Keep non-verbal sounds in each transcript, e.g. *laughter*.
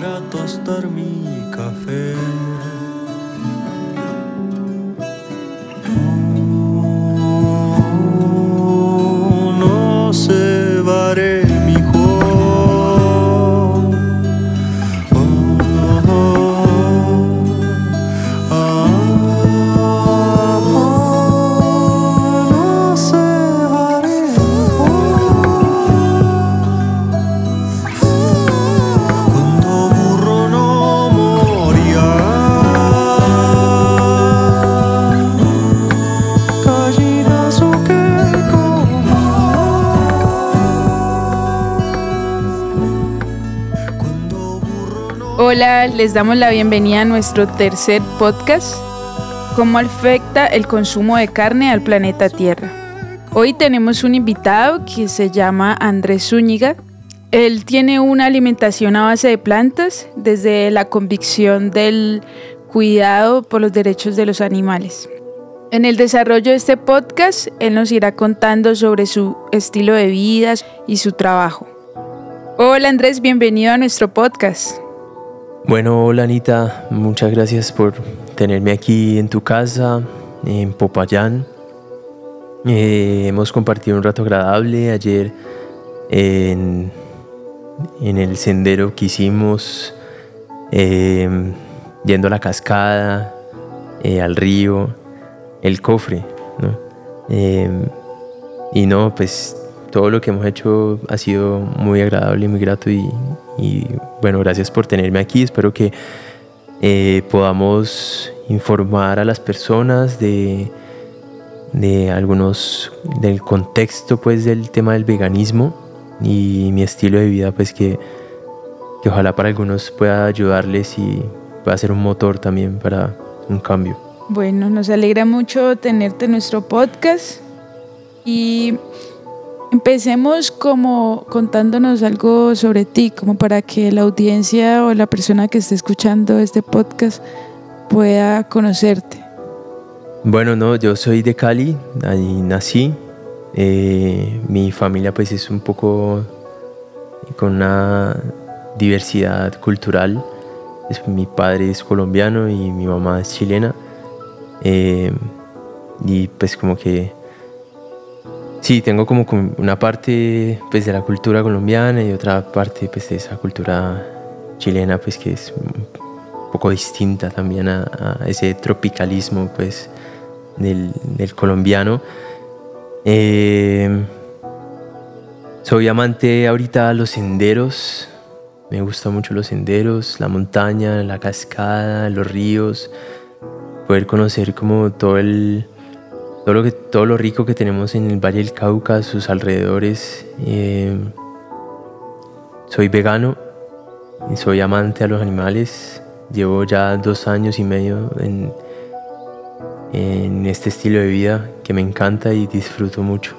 para tostar mi café. Les damos la bienvenida a nuestro tercer podcast, ¿Cómo afecta el consumo de carne al planeta Tierra? Hoy tenemos un invitado que se llama Andrés Zúñiga. Él tiene una alimentación a base de plantas desde la convicción del cuidado por los derechos de los animales. En el desarrollo de este podcast, él nos irá contando sobre su estilo de vida y su trabajo. Hola Andrés, bienvenido a nuestro podcast. Bueno, hola Anita, muchas gracias por tenerme aquí en tu casa, en Popayán. Eh, hemos compartido un rato agradable ayer en, el sendero que hicimos, eh, yendo a la cascada, eh, al río, el cofre, ¿no? Eh, y no, pues todo lo que hemos hecho ha sido muy agradable y muy grato y, y, bueno, gracias por tenerme aquí. Espero que eh, podamos informar a las personas de, de algunos, del contexto pues del tema del veganismo y mi estilo de vida pues que, que ojalá para algunos pueda ayudarles y pueda ser un motor también para un cambio. Bueno, nos alegra mucho tenerte en nuestro podcast y empecemos como contándonos algo sobre ti, como para que la audiencia o la persona que esté escuchando este podcast pueda conocerte. Bueno, no, yo soy de Cali, ahí nací. Eh, mi familia pues es un poco con una diversidad cultural. Es- mi padre es colombiano y mi mamá es chilena. Eh, y pues como que sí, tengo como una parte pues de la cultura colombiana y otra parte pues de esa cultura chilena pues que es un poco distinta también a, a ese tropicalismo pues del, del colombiano. Eh, soy amante ahorita a los senderos. Me gustan mucho los senderos, la montaña, la cascada, los ríos. Poder conocer como todo el todo lo que todo lo rico que tenemos en el Valle del Cauca, sus alrededores. Eh, soy vegano soy amante a los animales. Llevo ya dos años y medio en, en este estilo de vida que me encanta y disfruto mucho.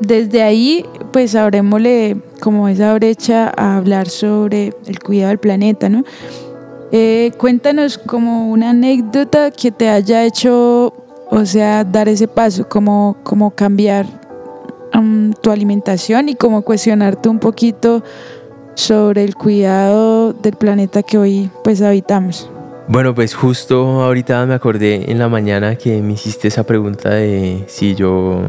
Desde ahí, pues abrémosle como esa brecha a hablar sobre el cuidado del planeta, ¿no? Eh, cuéntanos como una anécdota que te haya hecho, o sea, dar ese paso, como, como cambiar um, tu alimentación y como cuestionarte un poquito sobre el cuidado del planeta que hoy pues habitamos. Bueno, pues justo ahorita me acordé en la mañana que me hiciste esa pregunta de si yo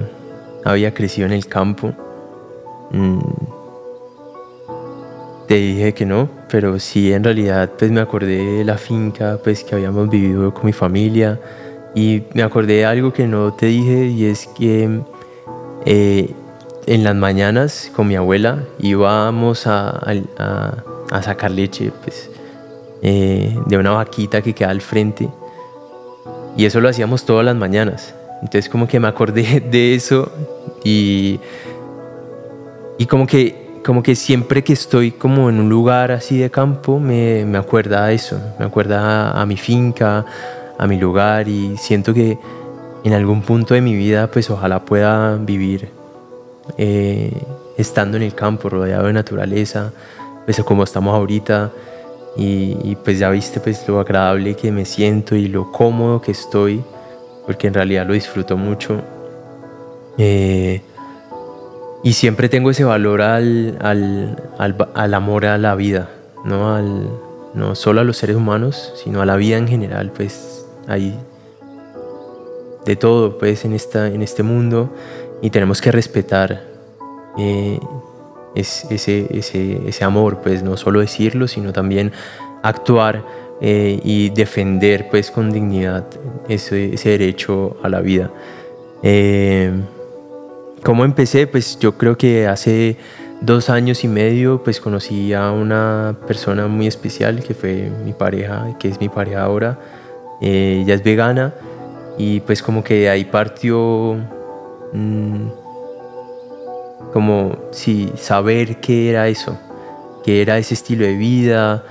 había crecido en el campo. Mm, Te dije que no, pero sí en realidad pues me acordé de la finca pues que habíamos vivido con mi familia y me acordé de algo que no te dije y es que eh, en las mañanas con mi abuela íbamos a, a- a- sacar leche pues, eh, de una vaquita que queda al frente y eso lo hacíamos todas las mañanas. Entonces como que me acordé *laughs* de eso y, y como que como que siempre que estoy como en un lugar así de campo me, me acuerda a eso, me acuerda a mi finca, a mi lugar y siento que en algún punto de mi vida pues ojalá pueda vivir eh, estando en el campo, rodeado de naturaleza, pues como estamos ahorita y, pues ya viste pues lo agradable que me siento y lo cómodo que estoy, porque en realidad lo disfruto mucho. Eh, y siempre tengo ese valor al, al, al, al amor a la vida, ¿no? No solo a los seres humanos, sino a la vida en general, pues hay de todo pues en, esta, en este mundo y tenemos que respetar eh, es, ese, ese, ese, amor, pues no solo decirlo, sino también actuar eh, y defender pues con dignidad ese, ese derecho a la vida. Eh, ¿Cómo empecé? Pues yo creo que hace dos años y medio pues conocí a una persona muy especial que fue mi pareja, que es mi pareja ahora. Eh, ella es vegana y pues como que ahí partió mmm, como si saber qué era eso, qué era ese estilo de vida,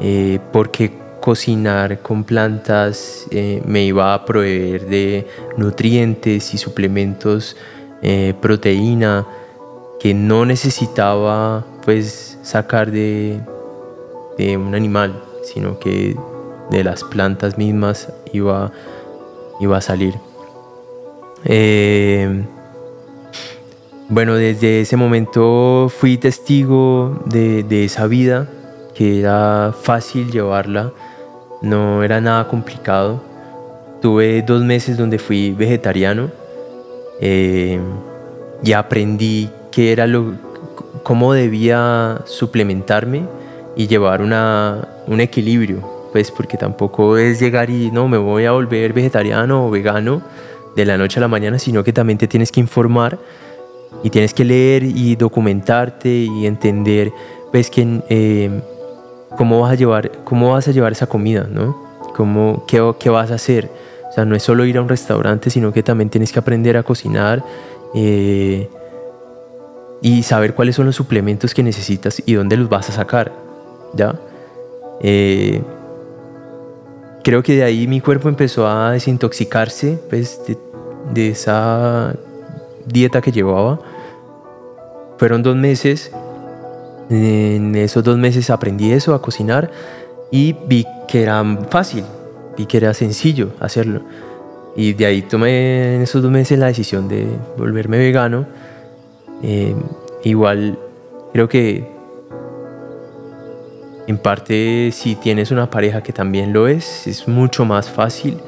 eh, porque cocinar con plantas eh, me iba a proveer de nutrientes y suplementos, eh, proteína que no necesitaba pues sacar de, de, un animal, sino que de las plantas mismas iba, iba a salir. Eh, bueno, desde ese momento fui testigo de, esa vida, que era fácil llevarla, no era nada complicado. Tuve dos meses donde fui vegetariano eh, y aprendí era lo, cómo debía suplementarme y llevar una, un equilibrio, pues porque tampoco es llegar y no, me voy a volver vegetariano o vegano de la noche a la mañana, sino que también te tienes que informar y tienes que leer y documentarte y entender pues que eh, cómo vas a llevar cómo vas a llevar esa comida no cómo qué, qué, vas a hacer. O sea no es solo ir a un restaurante sino que también tienes que aprender a cocinar eh, y saber cuáles son los suplementos que necesitas y dónde los vas a sacar ya eh, creo que de ahí mi cuerpo empezó a desintoxicarse pues de, de esa dieta que llevaba. Fueron dos meses. En esos dos meses aprendí eso, a cocinar, y vi que era fácil, vi que era sencillo hacerlo. Y de ahí tomé en esos dos meses la decisión de volverme vegano. Eh, igual creo que en parte si tienes una pareja que también lo es, es mucho más fácil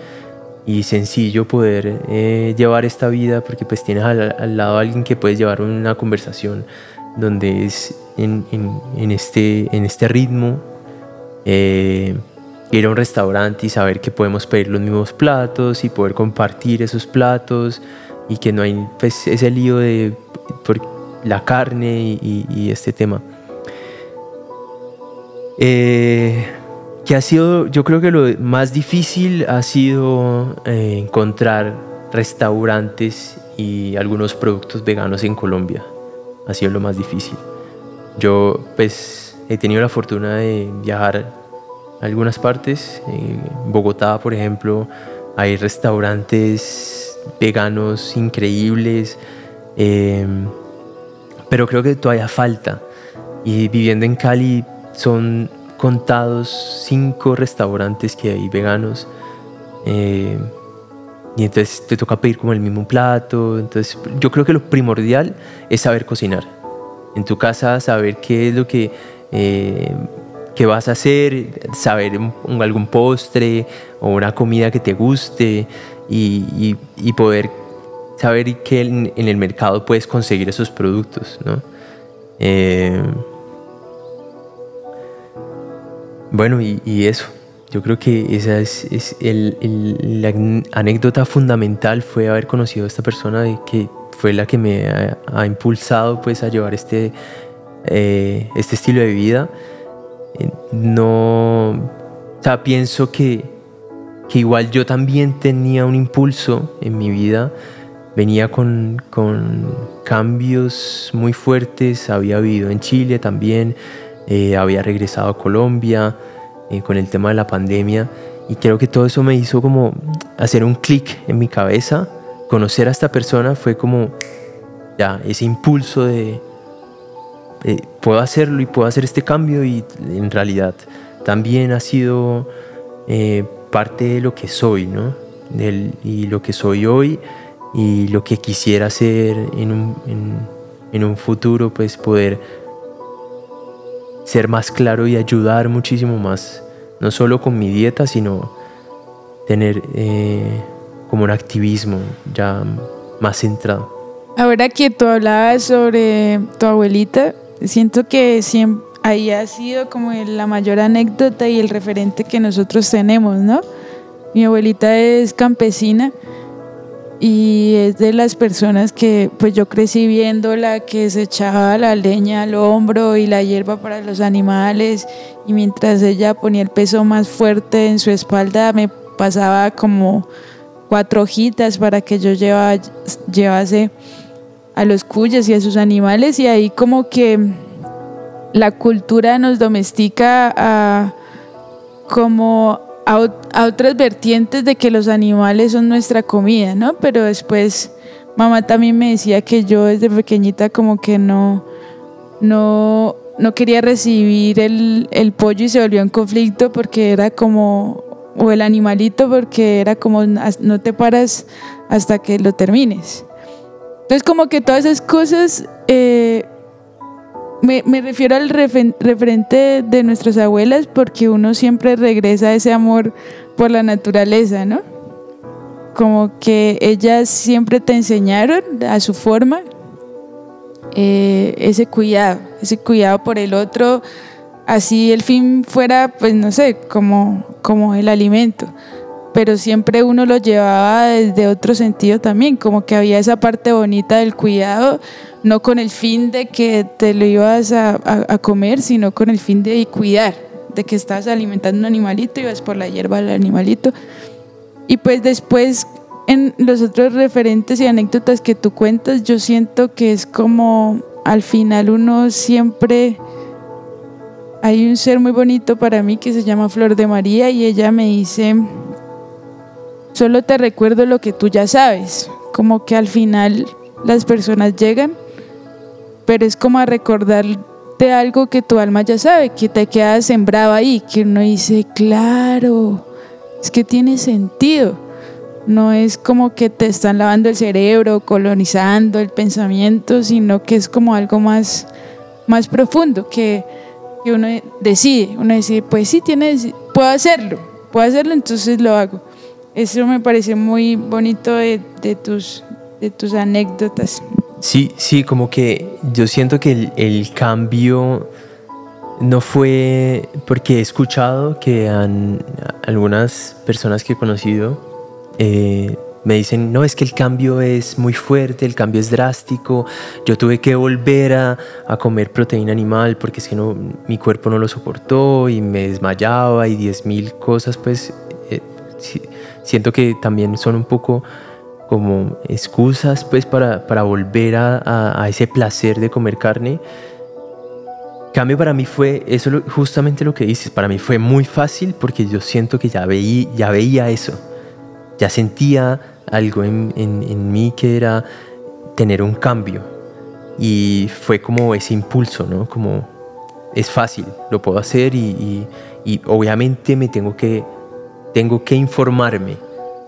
y sencillo poder eh, llevar esta vida porque pues tienes al, al, lado a alguien que puedes llevar una conversación donde es en, en, en este, en este ritmo eh, ir a un restaurante y saber que podemos pedir los mismos platos y poder compartir esos platos y que no hay pues ese lío de por la carne y, y, y este tema eh, que ha sido, yo creo que lo más difícil ha sido eh, encontrar restaurantes y algunos productos veganos en Colombia. Ha sido lo más difícil. Yo pues he tenido la fortuna de viajar a algunas partes. En Bogotá, por ejemplo, hay restaurantes veganos increíbles, eh, pero creo que todavía falta. Y viviendo en Cali son contados cinco restaurantes que hay veganos. Eh, y entonces te toca pedir como el mismo plato. Entonces yo creo que lo primordial es saber cocinar. En tu casa saber qué es lo que, eh, que vas a hacer, saber un, algún postre o una comida que te guste y, y, y poder saber que en, en, el mercado puedes conseguir esos productos. ¿no? Eh, bueno, y, y, eso. Yo creo que esa es, el, la anécdota fundamental fue haber conocido a esta persona de que fue la que me ha, impulsado pues a llevar este, eh, este estilo de vida. No, o sea, pienso que, que igual yo también tenía un impulso en mi vida, venía con, con cambios muy fuertes, había vivido en Chile también, eh, había regresado a Colombia eh, con el tema de la pandemia y creo que todo eso me hizo como hacer un clic en mi cabeza. Conocer a esta persona fue como ya ese impulso de eh, puedo hacerlo y puedo hacer este cambio y en realidad también ha sido eh, parte de lo que soy, ¿no? Del, y lo que soy hoy y lo que quisiera hacer en un, en, en un futuro, pues poder ser más claro y ayudar muchísimo más, no solo con mi dieta, sino tener eh, como un activismo ya más centrado. Ahora que tú hablabas sobre tu abuelita, siento que siempre ahí ha sido como la mayor anécdota y el referente que nosotros tenemos, ¿no? Mi abuelita es campesina y es de las personas que pues yo crecí viéndola que se echaba la leña al hombro y la hierba para los animales y mientras ella ponía el peso más fuerte en su espalda me pasaba como cuatro hojitas para que yo lleva, llevase a los cuyes y a sus animales y ahí como que la cultura nos domestica a como a, otras vertientes de que los animales son nuestra comida, ¿no? Pero después mamá también me decía que yo desde pequeñita como que no, no, no quería recibir el, el pollo y se volvió un conflicto porque era como, o el animalito porque era como, no te paras hasta que lo termines. Entonces como que todas esas cosas eh, me, me, refiero al referente de nuestras abuelas porque uno siempre regresa ese amor por la naturaleza, ¿no? Como que ellas siempre te enseñaron a su forma eh, ese cuidado, ese cuidado por el otro, así el fin fuera, pues no sé, como, como el alimento pero siempre uno lo llevaba desde otro sentido también, como que había esa parte bonita del cuidado, no con el fin de que te lo ibas a, comer, sino con el fin de cuidar, de que estabas alimentando un animalito, ibas por la hierba del animalito. Y pues después en los otros referentes y anécdotas que tú cuentas, yo siento que es como al final uno siempre... Hay un ser muy bonito para mí que se llama Flor de María y ella me dice, solo te recuerdo lo que tú ya sabes, como que al final las personas llegan, pero es como a recordarte algo que tu alma ya sabe, que te queda sembrado ahí, que uno dice, claro, es que tiene sentido. No es como que te están lavando el cerebro, colonizando el pensamiento, sino que es como algo más, más profundo, que, que uno decide, uno decide, pues sí, tiene, puedo hacerlo, puedo hacerlo, entonces lo hago. Eso me parece muy bonito de, tus, de tus anécdotas. Sí, sí, como que yo siento que el, cambio no fue porque he escuchado que han, algunas personas que he conocido eh, me dicen, no, es que el cambio es muy fuerte, el cambio es drástico, yo tuve que volver a, a comer proteína animal porque es que no, mi cuerpo no lo soportó y me desmayaba y diez mil cosas, pues eh, siento que también son un poco como excusas pues para, para volver a, a, ese placer de comer carne. Cambio para mí fue, eso justamente lo que dices, para mí fue muy fácil porque yo siento que ya veía, ya veía eso, ya sentía algo en, en, en mí que era tener un cambio y fue como ese impulso, ¿no? Como es fácil, lo puedo hacer y, y, y obviamente me tengo que tengo que informarme.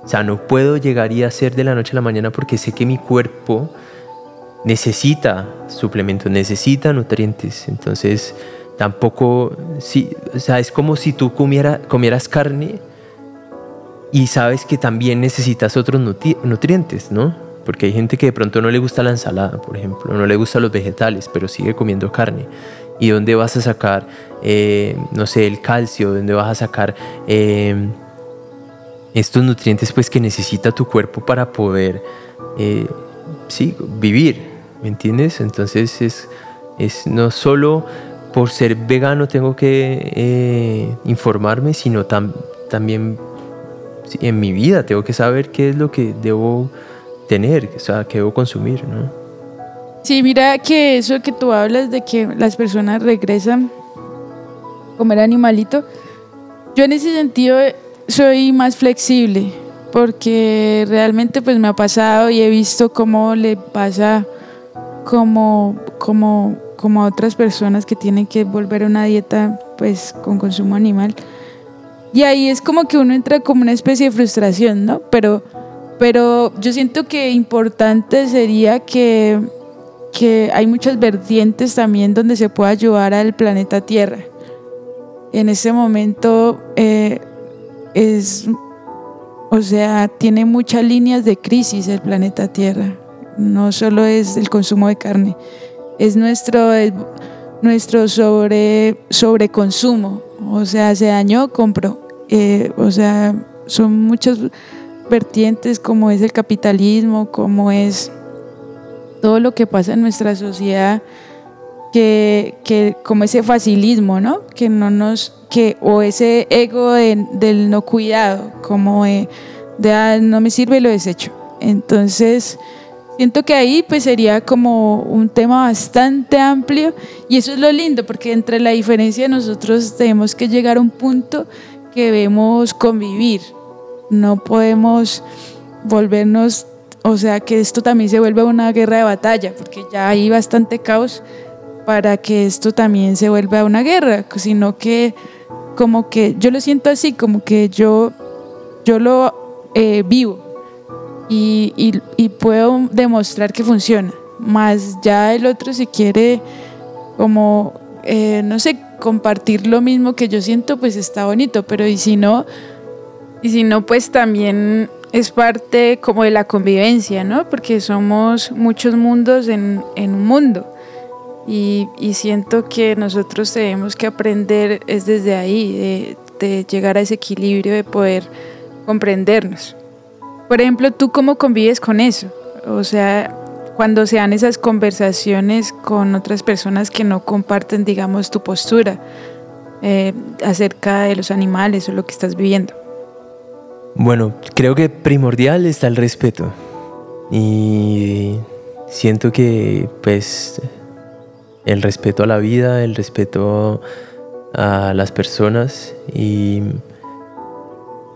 O sea, no puedo llegar y hacer de la noche a la mañana porque sé que mi cuerpo necesita suplementos, necesita nutrientes. Entonces, tampoco, sí, o sea, es como si tú comiera, comieras carne y sabes que también necesitas otros nutrientes, ¿no? Porque hay gente que de pronto no le gusta la ensalada, por ejemplo, no le gustan los vegetales, pero sigue comiendo carne. ¿Y dónde vas a sacar, eh, no sé, el calcio? ¿Dónde vas a sacar... Eh, estos nutrientes pues que necesita tu cuerpo para poder eh, sí, vivir, ¿me entiendes? Entonces es, es no solo por ser vegano tengo que eh, informarme, sino también en mi vida tengo que saber qué es lo que debo tener, o sea, qué debo consumir, ¿no? Sí, mira que eso que tú hablas de que las personas regresan a comer animalito, yo en ese sentido soy más flexible porque realmente pues me ha pasado y he visto cómo le pasa como, como, como a otras personas que tienen que volver a una dieta pues con consumo animal. Y ahí es como que uno entra como una especie de frustración, ¿no? Pero, pero yo siento que importante sería que, que hay muchas vertientes también donde se puede ayudar al planeta Tierra. En este momento eh, es, o sea, tiene muchas líneas de crisis el planeta Tierra. No solo es el consumo de carne, es nuestro, es nuestro sobre, sobreconsumo. O sea, se dañó, compro. Eh, o sea, son muchas vertientes como es el capitalismo, como es todo lo que pasa en nuestra sociedad, que, que como ese facilismo, ¿no? Que no nos, que, o ese ego de- del no cuidado, como de, de, "Ah, no me sirve y lo desecho. Entonces, siento que ahí pues sería como un tema bastante amplio y eso es lo lindo, porque entre la diferencia nosotros tenemos que llegar a un punto que debemos convivir, no podemos volvernos, o sea, que esto también se vuelva una guerra de batalla, porque ya hay bastante caos para que esto también se vuelva una guerra, sino que como que yo lo siento así, como que yo, yo lo eh, vivo y, puedo demostrar que funciona, más ya el otro si quiere como, eh, no sé, compartir lo mismo que yo siento, pues está bonito, pero y si no, Y si no, pues también es parte como de la convivencia, ¿no? Porque somos muchos mundos en, en un mundo. Y, y siento que nosotros tenemos que aprender es desde ahí, de, de llegar a ese equilibrio, de poder comprendernos. Por ejemplo, ¿tú cómo convives con eso? O sea, cuando se dan esas conversaciones con otras personas que no comparten, digamos, tu postura eh, acerca de los animales o lo que estás viviendo. Bueno, creo que primordial está el respeto. Y siento que pues el respeto a la vida, el respeto a las personas y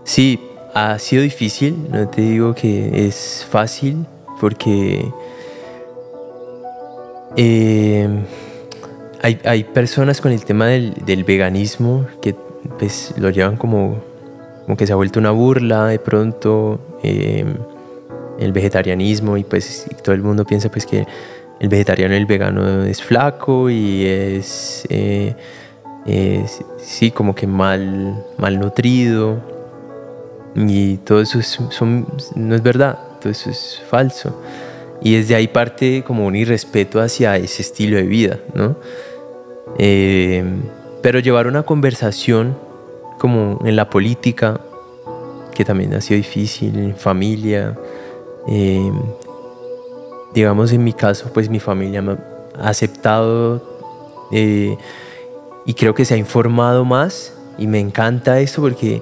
sí, ha sido difícil, no te digo que es fácil porque eh, hay, hay personas con el tema del, veganismo que pues lo llevan como, como que se ha vuelto una burla de pronto eh, el vegetarianismo y pues y todo el mundo piensa pues que el vegetariano y el vegano es flaco y es eh, sí como que mal malnutrido. Y todo eso es, son- no es verdad todo eso es falso. Y desde ahí parte como un irrespeto hacia ese estilo de vida no Eh, pero llevar una conversación como en la política que también ha sido difícil en familia eh, digamos en mi caso pues mi familia me ha aceptado eh, y creo que se ha informado más y me encanta eso porque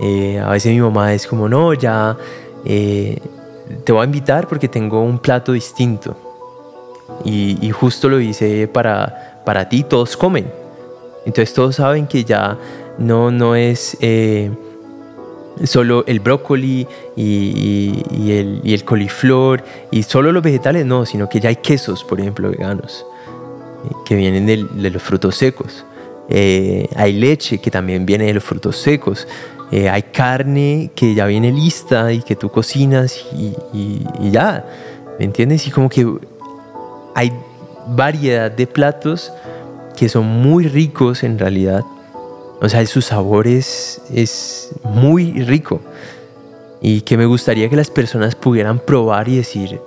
eh, a veces mi mamá es como no ya eh, te voy a invitar porque tengo un plato distinto y, justo lo hice para, para ti, todos comen. Entonces todos saben que ya no, no es solo el brócoli y, y- y el, y el coliflor y solo los vegetales, no, sino que ya hay quesos, por ejemplo, veganos, eh, que vienen del- de los frutos secos. Eh, hay leche que también viene de los frutos secos. Eh, hay carne que ya viene lista y que tú cocinas y ya, ¿me entiendes? Y como que hay variedad de platos que son muy ricos en realidad. O sea, su sabor es, muy rico. Y que me gustaría que las personas pudieran probar y decir,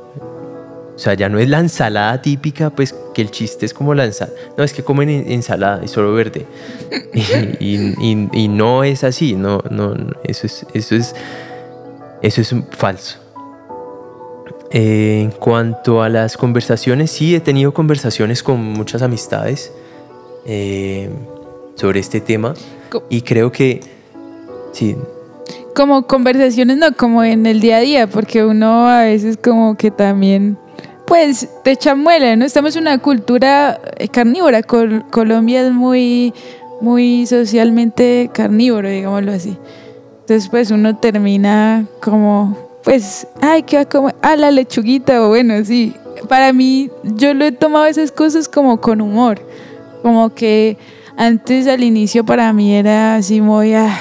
o sea, ya no es la ensalada típica, pues que el chiste es como la ensalada. No, es que comen en- ensalada y solo verde. *laughs* y, no es así, no, no, eso es, eso es, eso es falso. En cuanto a las conversaciones, sí he tenido conversaciones con muchas amistades eh, sobre este tema Co- y creo que sí, como conversaciones, no, como en el día a día, porque uno a veces como que también, pues, te chamuela, ¿no? Estamos en una cultura eh, carnívora, Col- Colombia es muy, muy socialmente carnívoro, digámoslo así. Entonces, pues, uno termina como, pues, ay, ¿qué va a comer? Ah, la lechuguita, o bueno, sí. Para mí, yo lo he tomado esas cosas como con humor, como que antes al inicio para mí era así muy, ah,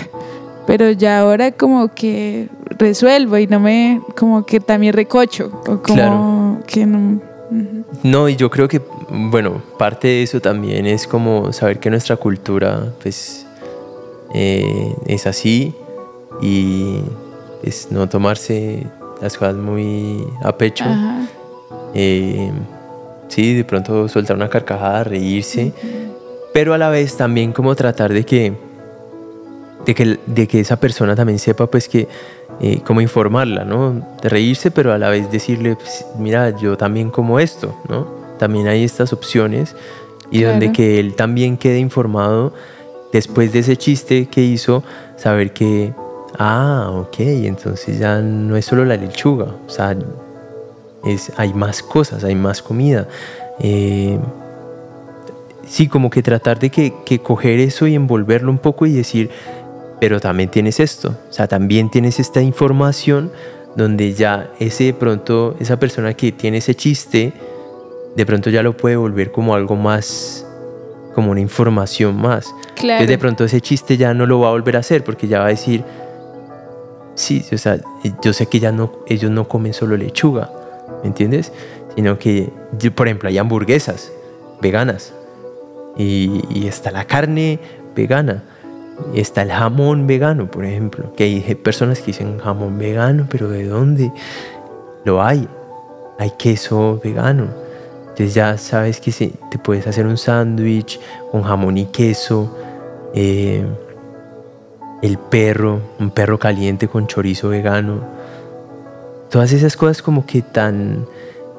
pero ya ahora como que resuelvo y no me, como que también recocho, o como Claro. que no, No, y yo creo que, bueno, parte de eso también es como saber que nuestra cultura, pues, eh, es así y es no tomarse las cosas muy a pecho. Eh, sí, de pronto soltar una carcajada, reírse, pero a la vez también como tratar de que, de que, de que esa persona también sepa pues que, eh, cómo informarla, ¿no? De reírse, pero a la vez decirle, pues, mira, yo también como esto, ¿no? También hay estas opciones y donde que él también quede informado después de ese chiste que hizo, saber que, ah, ok, entonces ya no es solo la lechuga, o sea, es, hay más cosas, hay más comida. Eh, sí, como que tratar de que, que coger eso y envolverlo un poco y decir, pero también tienes esto, o sea, también tienes esta información donde ya ese de pronto, esa persona que tiene ese chiste, de pronto ya lo puede volver como algo más, como una información más. Claro. Entonces de pronto ese chiste ya no lo va a volver a hacer porque ya va a decir, sí, o sea, yo sé que ya no, ellos no comen solo lechuga, ¿me entiendes? Sino que, por ejemplo, hay hamburguesas veganas y, está la carne vegana. Está el jamón vegano, por ejemplo, que hay personas que dicen jamón vegano, pero ¿de dónde? Lo hay. Hay queso vegano. Entonces ya sabes que se- te puedes hacer un sándwich con jamón y queso. eh, el perro, un perro caliente con chorizo vegano. Todas esas cosas como que tan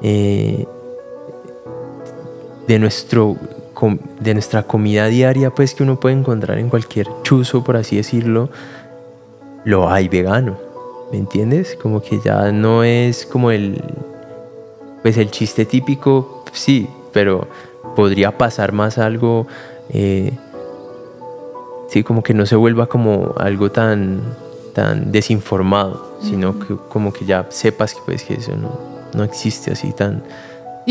eh, de nuestro de nuestra comida diaria pues que uno puede encontrar en cualquier chuzo por así decirlo lo hay vegano ¿me entiendes? como que ya no es como el pues el chiste típico sí pero podría pasar más algo eh, sí como que no se vuelva como algo tan tan desinformado sino que como que ya sepas que pues que eso no, no existe así tan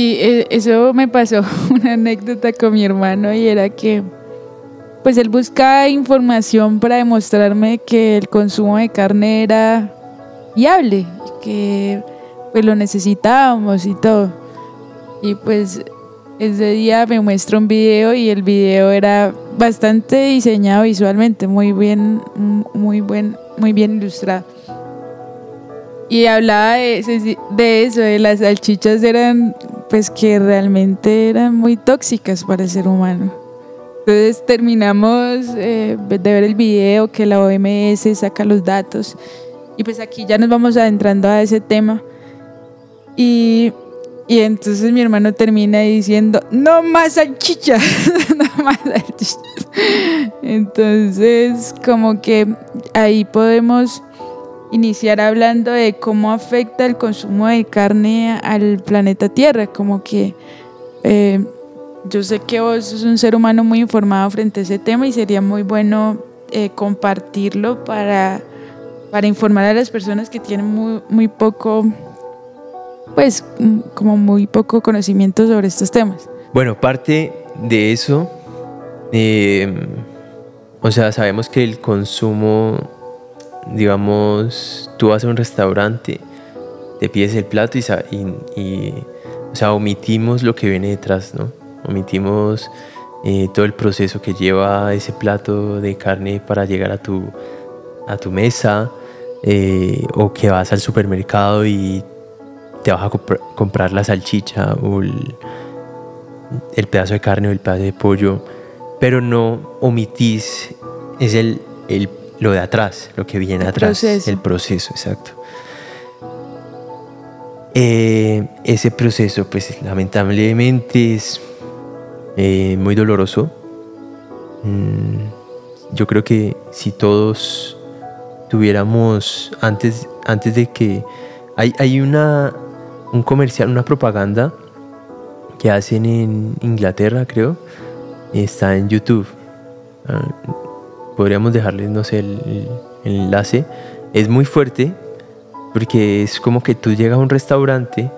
Y eh, eso me pasó *laughs* una anécdota con mi hermano y era que pues él buscaba información para demostrarme que el consumo de carne era viable, que pues lo necesitábamos y todo. Y pues ese día me muestra un video y el video era bastante diseñado visualmente, muy bien, muy buen, muy bien ilustrado. Y hablaba de eso, de las salchichas eran, pues que realmente eran muy tóxicas para el ser humano. Entonces terminamos eh, de ver el video que la OMS saca los datos y pues aquí ya nos vamos adentrando a ese tema. Y, y entonces mi hermano termina diciendo, no más salchichas, *laughs* no más salchichas. Entonces como que ahí podemos iniciar hablando de cómo afecta el consumo de carne al planeta Tierra, como que eh, yo sé que vos sos un ser humano muy informado frente a ese tema y sería muy bueno eh, compartirlo para, para informar a las personas que tienen muy, muy poco, pues mm, como muy poco conocimiento sobre estos temas. Bueno, parte de eso, eh, o sea, sabemos que el consumo, digamos, tú vas a un restaurante, te pides el plato y, o sea, omitimos lo que viene detrás, ¿no? Omitimos eh, todo el proceso que lleva ese plato de carne para llegar a tu, a tu mesa, eh, o que vas al supermercado y te vas a compr- comprar la salchicha o el, el pedazo de carne o el pedazo de pollo, pero no omitís, es el, el- lo de atrás, lo que viene atrás, proceso. el proceso, exacto. Eh, ese proceso, pues lamentablemente es eh, muy doloroso. Mm, yo creo que si todos tuviéramos, antes, antes de que... Hay, hay una, un comercial, una propaganda que hacen en Inglaterra, creo. Está en YouTube. Podríamos dejarles, no sé, el, enlace. Es muy fuerte porque es como que tú llegas a un restaurante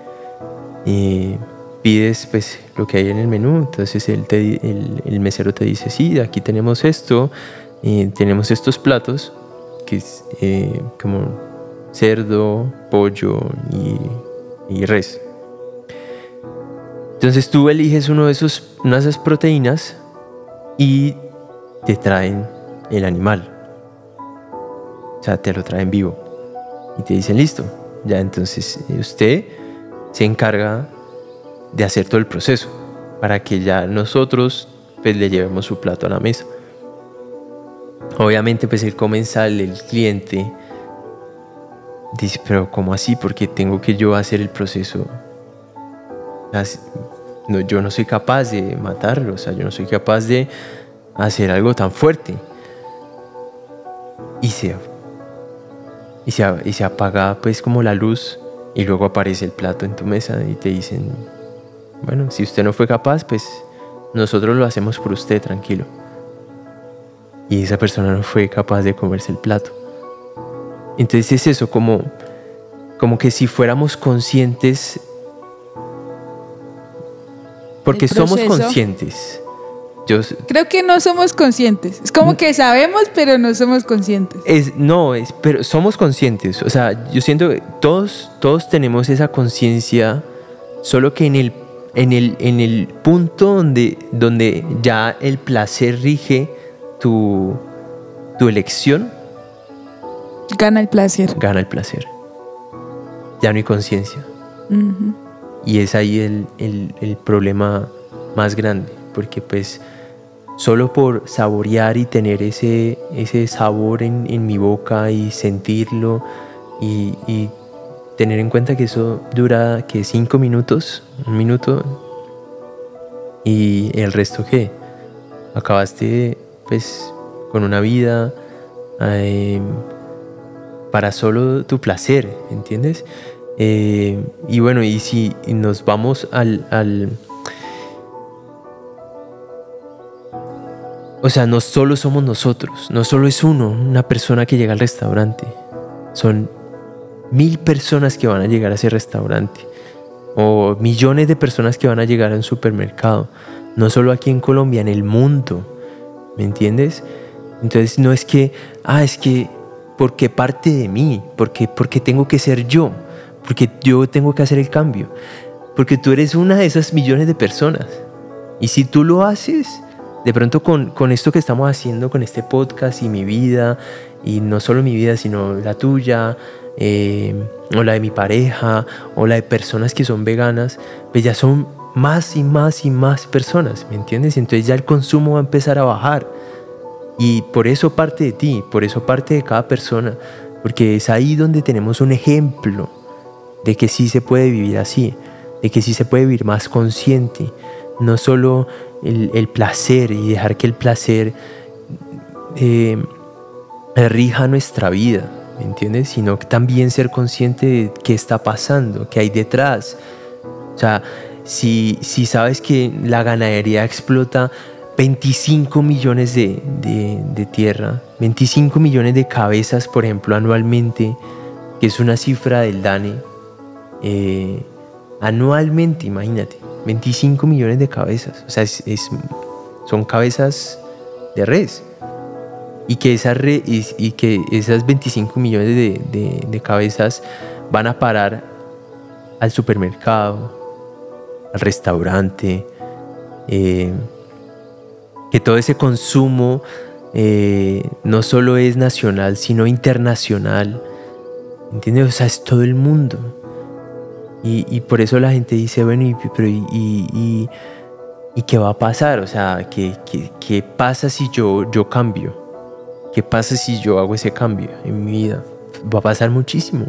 y pides pues lo que hay en el menú. Entonces el, te el, mesero te dice, sí, aquí tenemos esto, tenemos estos platos, que es eh, como cerdo, pollo y, y res. Entonces tú eliges uno de esos, una de esas proteínas y te traen el animal. O sea, te lo traen vivo. Y te dicen, listo, ya entonces eh, usted se encarga de hacer todo el proceso para que ya nosotros pues le llevemos su plato a la mesa. Obviamente pues el comensal, el cliente, dice, pero ¿cómo así? Porque tengo que yo hacer el proceso. No, yo no soy capaz de matarlo, o sea, yo no soy capaz de hacer algo tan fuerte. Y se, y se, y se apaga pues como la luz y luego aparece el plato en tu mesa y te dicen, bueno, si usted no fue capaz, pues nosotros lo hacemos por usted, tranquilo. Y esa persona no fue capaz de comerse el plato. Entonces es eso, como, como que si fuéramos conscientes, porque somos conscientes. Yo, Creo que no somos conscientes. Es como que sabemos, pero no somos conscientes. es, no, es, pero somos conscientes. O sea, yo siento que todos, todos tenemos esa conciencia, solo que en el, en el, en el punto donde, donde ya el placer rige tu, tu elección, Gana el placer. gana el placer. Ya no hay conciencia. Y es ahí el, el- el problema más grande, porque pues solo por saborear y tener ese, ese sabor en, en mi boca y sentirlo y, tener en cuenta que eso dura que cinco minutos, un minuto, y el resto qué, acabaste pues con una vida eh, para solo tu placer, ¿entiendes? Eh, y bueno, y si nos vamos al... O sea, no solo somos nosotros, no solo es uno, una persona que llega al restaurante. Son mil personas que van a llegar a ese restaurante. O millones de personas que van a llegar a un supermercado. No solo aquí en Colombia, en el mundo. ¿Me entiendes? Entonces no es que, ah, es que, porque parte de mí? Porque, porque tengo que ser yo. Porque yo tengo que hacer el cambio. Porque tú eres una de esas millones de personas. Y si tú lo haces, de pronto con, con esto que estamos haciendo, con este podcast y mi vida, y no solo mi vida, sino la tuya, eh, o la de mi pareja, o la de personas que son veganas, pues ya son más y más y más personas, ¿me entiendes? Entonces ya el consumo va a empezar a bajar. Y por eso parte de ti, por eso parte de cada persona, porque es ahí donde tenemos un ejemplo de que sí se puede vivir así, de que sí se puede vivir más consciente, no solo el, el placer y dejar que el placer eh, rija nuestra vida, ¿me entiendes? Sino también ser consciente de qué está pasando, qué hay detrás. O sea, si, si sabes que la ganadería explota 25 millones de, de- de tierra, 25 millones de cabezas, por ejemplo, anualmente, que es una cifra del DANE, eh, anualmente, imagínate, 25 millones de cabezas, o sea, es- son cabezas de res. Y que, esa re- y, que esas 25 millones de, de- de cabezas van a parar al supermercado, al restaurante, eh, que todo ese consumo eh, no solo es nacional, sino internacional. ¿Entiendes? O sea, es todo el mundo. Y, por eso la gente dice, bueno, y, pero y- ¿y qué va a pasar? O sea, ¿qué, qué- qué pasa si yo, yo cambio? ¿Qué pasa si yo hago ese cambio en mi vida? Va a pasar muchísimo.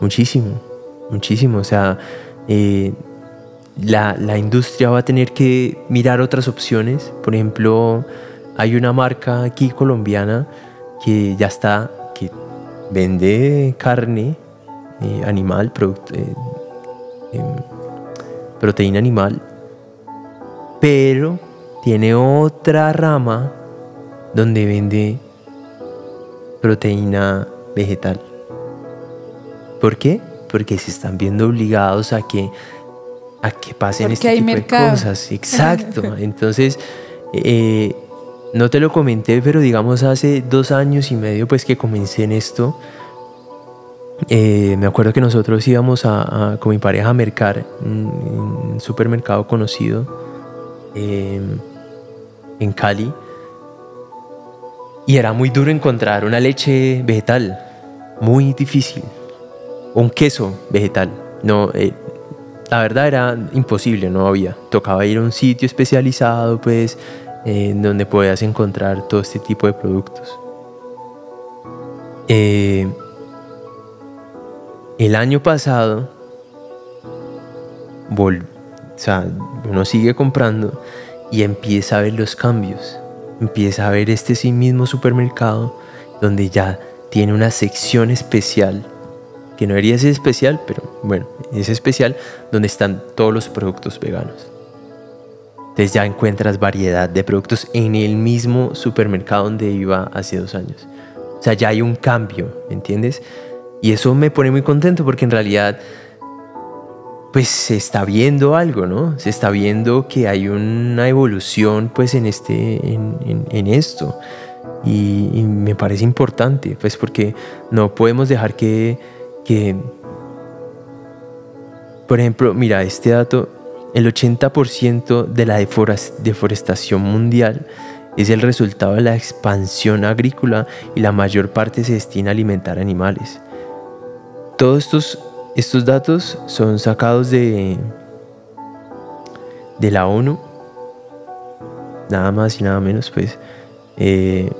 Muchísimo. Muchísimo. O sea, eh, la, la industria va a tener que mirar otras opciones. Por ejemplo, hay una marca aquí colombiana que ya está, que vende carne eh, animal, product- eh, em, proteína animal, pero tiene otra rama donde vende proteína vegetal. ¿Por qué? Porque se están viendo obligados a que a que pasen Porque este hay tipo mercado. de cosas. *laughs* Exacto. Entonces, eh, no te lo comenté, pero digamos hace dos años y medio pues que comencé en esto, eh, me acuerdo que nosotros íbamos a, con mi pareja a mercar en un supermercado conocido eh, en Cali y era muy duro encontrar una leche vegetal, muy difícil, un queso vegetal. No, eh, la verdad era imposible, no había. Tocaba ir a un sitio especializado, pues, donde podías encontrar todo este tipo de productos. Eh, el año pasado, vol- o sea, uno sigue comprando y empieza a ver los cambios. Empieza a ver este sí mismo supermercado donde ya tiene una sección especial, que no debería ser especial, pero bueno, es especial, donde están todos los productos veganos. Entonces ya encuentras variedad de productos en el mismo supermercado donde iba hace dos años. O sea, ya hay un cambio, ¿me entiendes? Y eso me pone muy contento porque en realidad, pues se está viendo algo, ¿no? Se está viendo que hay una evolución, pues, en, este, en, esto. Y, y me parece importante, pues, porque no podemos dejar que, que por ejemplo, mira, este dato, el 80% de la deforestación mundial es el resultado de la expansión agrícola y la mayor parte se destina a alimentar animales. Todos estos, estos datos son sacados de, de la ONU, nada más y nada menos, pues. eh,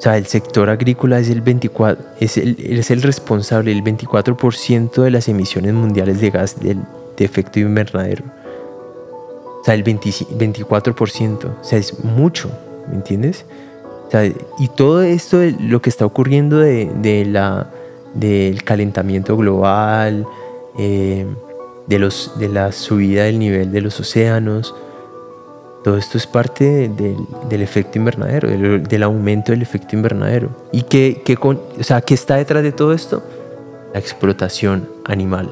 o sea, el sector agrícola es el 24, es el, es el responsable del 24% de las emisiones mundiales de gas de efecto invernadero. O sea, el 25 24%. O sea, es mucho, ¿me entiendes? O sea, y todo esto, lo que está ocurriendo de, de la, del calentamiento global, eh, de, los, de la subida del nivel de los océanos, todo esto es parte de- del, efecto invernadero, del, del aumento del efecto invernadero. ¿Y qué, qué con- o sea, qué está detrás de todo esto? La explotación animal.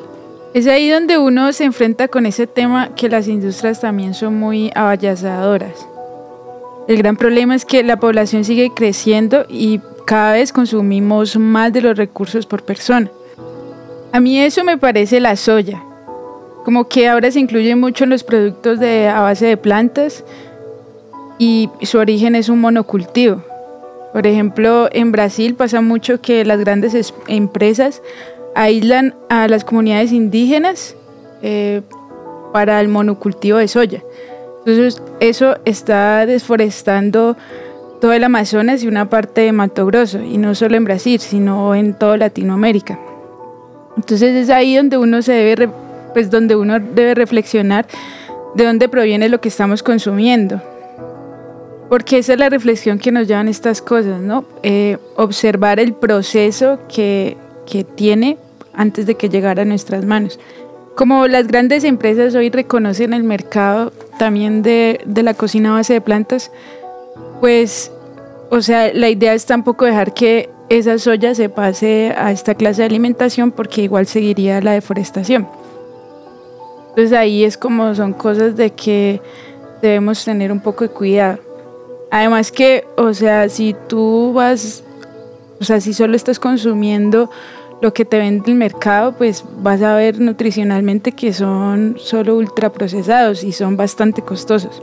Es ahí donde uno se enfrenta con ese tema que las industrias también son muy avallazadoras. El gran problema es que la población sigue creciendo y cada vez consumimos más de los recursos por persona. A mí eso me parece la soya. Como que ahora se incluye mucho en los productos de, a base de plantas y su origen es un monocultivo. Por ejemplo, en Brasil pasa mucho que las grandes es- empresas aíslan a las comunidades indígenas eh, para el monocultivo de soya. Entonces, eso está desforestando todo el Amazonas y una parte de Mato Grosso, y no solo en Brasil, sino en toda Latinoamérica. Entonces es ahí donde uno se debe, pues donde uno debe reflexionar de dónde proviene lo que estamos consumiendo. Porque esa es la reflexión que nos llevan estas cosas, ¿no? Eh, observar el proceso que, que tiene antes de que llegara a nuestras manos. Como las grandes empresas hoy reconocen el mercado también de, de la cocina base de plantas, pues, o sea, la idea es tampoco dejar que esa soya se pase a esta clase de alimentación porque igual seguiría la deforestación. Entonces ahí es como son cosas de que debemos tener un poco de cuidado. Además que, o sea, si tú vas, o sea, si solo estás consumiendo lo que te vende el mercado, pues vas a ver nutricionalmente que son solo ultraprocesados y son bastante costosos.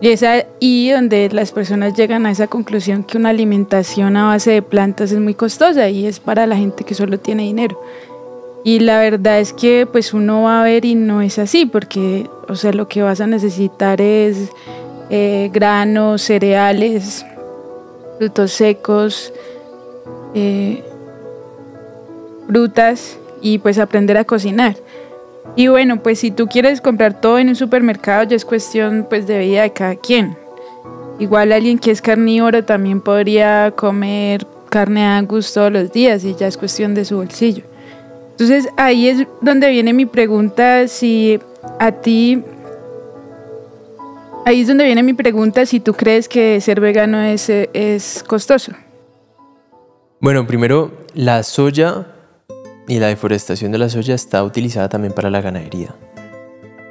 Y es ahí donde las personas llegan a esa conclusión que una alimentación a base de plantas es muy costosa y es para la gente que solo tiene dinero. Y la verdad es que pues uno va a ver y no es así, porque o sea, lo que vas a necesitar es eh, granos, cereales, frutos secos, eh, frutas y pues aprender a cocinar. Y bueno, pues si tú quieres comprar todo en un supermercado ya es cuestión pues de vida de cada quien. Igual alguien que es carnívoro también podría comer carne angus todos los días y ya es cuestión de su bolsillo. Entonces ahí es donde viene mi pregunta si a ti Ahí es donde viene mi pregunta si tú crees que ser vegano es, es costoso. Bueno, primero, la soya y la deforestación de la soya está utilizada también para la ganadería.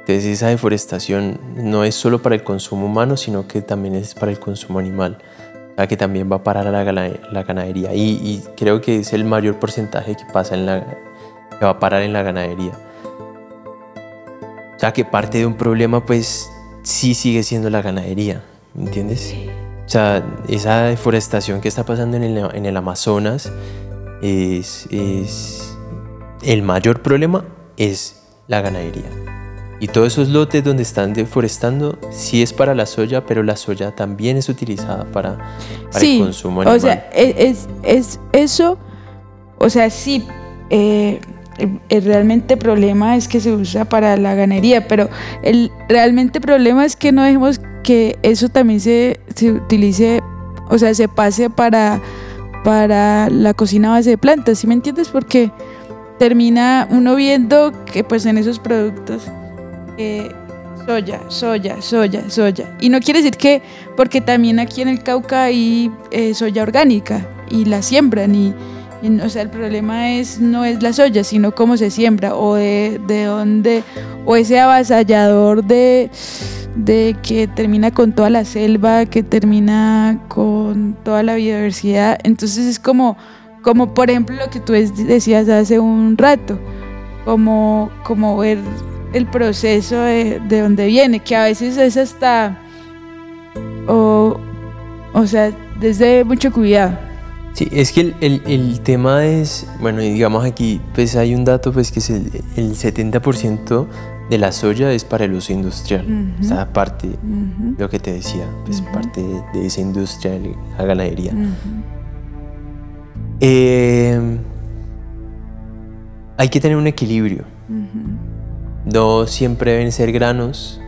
Entonces esa deforestación no es solo para el consumo humano, sino que también es para el consumo animal. O sea, que también va a parar a la, la ganadería. Y, y creo que es el mayor porcentaje que pasa en la, que va a parar en la ganadería. O sea, que parte de un problema, pues, sí sigue siendo la ganadería. ¿Me entiendes? O sea, esa deforestación que está pasando en el, en el Amazonas es, es- El mayor problema es la ganadería. Y todos esos lotes donde están deforestando, sí es para la soya, pero la soya también es utilizada para, para sí, el consumo animal. o sea, e- es, es eso, o sea, sí, eh, el, el realmente problema es que se usa para la ganadería, pero el realmente problema es que no dejemos que eso también se, se utilice, o sea, se pase para, para la cocina a base de plantas, ¿sí me entiendes? Porque termina uno viendo que pues en esos productos eh, soya, soya, soya, soya. Y no quiere decir que, porque también aquí en el Cauca hay eh, soya orgánica y la siembran y, o sea, el problema es no es la soya, sino cómo se siembra o de, de dónde, o ese avasallador de, de que termina con toda la selva, que termina con toda la biodiversidad. Entonces es como, como por ejemplo lo que tú decías hace un rato, como, como ver el proceso de, de dónde viene, que a veces es hasta, o, o sea, desde mucho cuidado. Sí, es que el, el- el tema es, bueno, digamos aquí, pues hay un dato, pues que es el, el 70% de la soya es para el uso industrial. Ujú. O sea, parte, Ujú, lo que te decía, pues Ujú. parte de, esa industria, la ganadería. Eh, hay que tener un equilibrio. No siempre deben ser granos.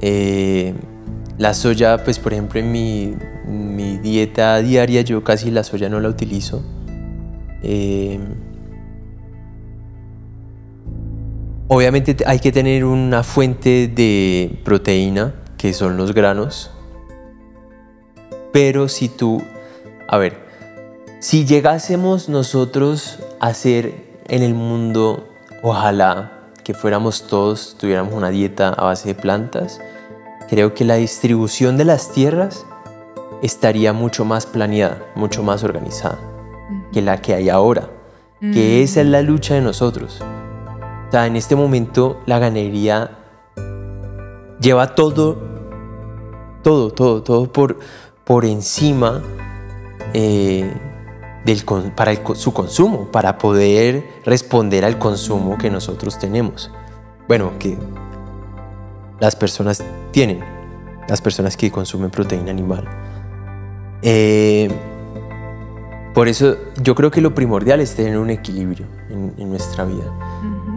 Eh, la soya, pues por ejemplo en mi, mi dieta diaria yo casi la soya no la utilizo. Eh, obviamente te- hay que tener una fuente de proteína, que son los granos. Pero si tú, a ver, si llegásemos nosotros a ser en el mundo, ojalá que fuéramos todos, tuviéramos una dieta a base de plantas, creo que la distribución de las tierras estaría mucho más planeada, mucho más organizada que la que hay ahora, que esa es la lucha de nosotros. O sea, en este momento la ganadería lleva todo, todo, todo, todo por, por encima eh, del, para el su consumo, para poder responder al consumo que nosotros tenemos. Bueno, que las personas tienen, las personas que consumen proteína animal. Eh, por eso yo creo que lo primordial es tener un equilibrio en, en nuestra vida,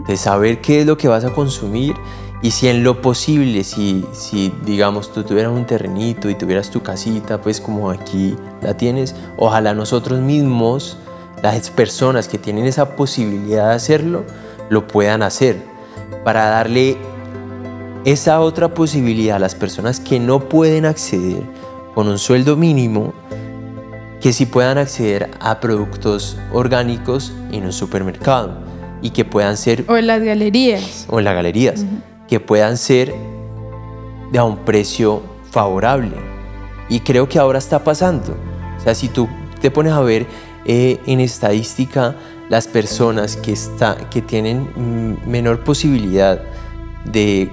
de saber qué es lo que vas a consumir y si en lo posible, si, si digamos tú tuvieras un terrenito y tuvieras tu casita, pues como aquí la tienes, ojalá nosotros mismos, las personas que tienen esa posibilidad de hacerlo, lo puedan hacer. Para darle esa otra posibilidad a las personas que no pueden acceder con un sueldo mínimo, que sí puedan acceder a productos orgánicos en un supermercado y que puedan ser O en las galerías. o en las galerías, que puedan ser de a un precio favorable. Y creo que ahora está pasando. O sea, si tú te pones a ver eh, en estadística las personas que, está, que tienen mm, menor posibilidad de,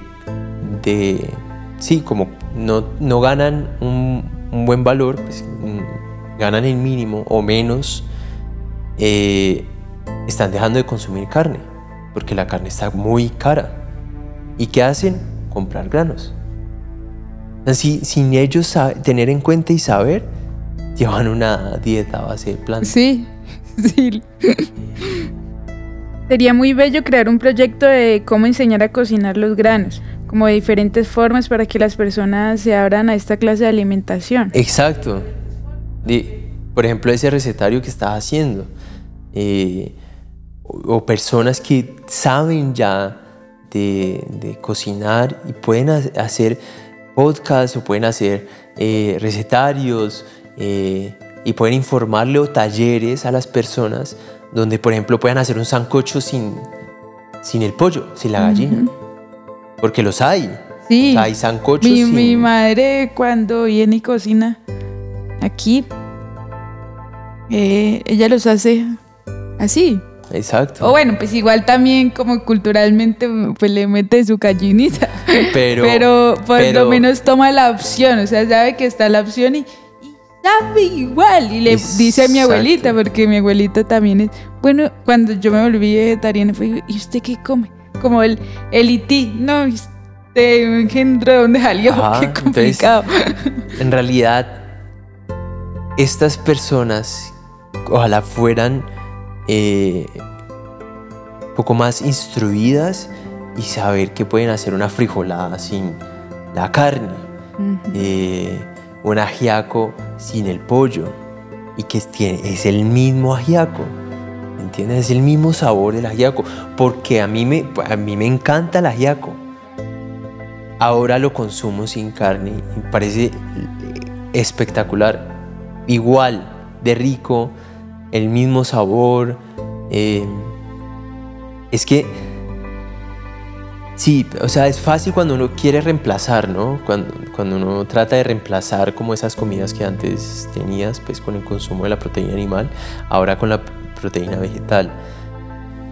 de sí, como no, no ganan un, un buen valor, pues, mm, ganan el mínimo o menos, eh, están dejando de consumir carne, porque la carne está muy cara. ¿Y qué hacen? Comprar granos. Así, sin ellos tener en cuenta y saber, llevan una dieta a base de plantas. Sí, *laughs* sí. Sería muy bello crear un proyecto de cómo enseñar a cocinar los granos, como de diferentes formas para que las personas se abran a esta clase de alimentación. Exacto. Por ejemplo, ese recetario que estás haciendo. eh, o personas que saben ya de, de cocinar y pueden ha- hacer podcasts o pueden hacer eh, recetarios eh, y pueden informarle o talleres a las personas donde, por ejemplo, puedan hacer un sancocho sin, sin el pollo, sin la gallina. Porque los hay. Sí. O sea, hay sancochos Mi, sin... mi madre cuando viene y cocina, aquí, eh, ella los hace así. Exacto. O bueno, pues igual también como culturalmente pues le mete su gallinita. Pero, Pero por pero- lo menos toma la opción, o sea, sabe que está la opción y, y sabe igual. Y le dice a mi abuelita, porque mi abuelita también es. Bueno, cuando yo me volví vegetariana fue, ¿y usted qué come? Como el, el IT, no, este engendro, ¿de dónde salió? Ajá, qué entonces- complicado. En realidad, estas personas ojalá fueran eh, poco más instruidas y saber que pueden hacer una frijolada sin la carne, eh, un ajiaco sin el pollo y que es, tiene- es el mismo ajiaco. ¿me ¿Entiendes? Es el mismo sabor del ajiaco. Porque a mí me, a mí me encanta el ajiaco. Ahora lo consumo sin carne y me parece espectacular. Igual de rico, el mismo sabor. eh, es que Sí, o sea, es fácil cuando uno quiere reemplazar, ¿no? Cuando, cuando uno trata de reemplazar como esas comidas que antes tenías, pues con el consumo de la proteína animal, ahora con la proteína vegetal.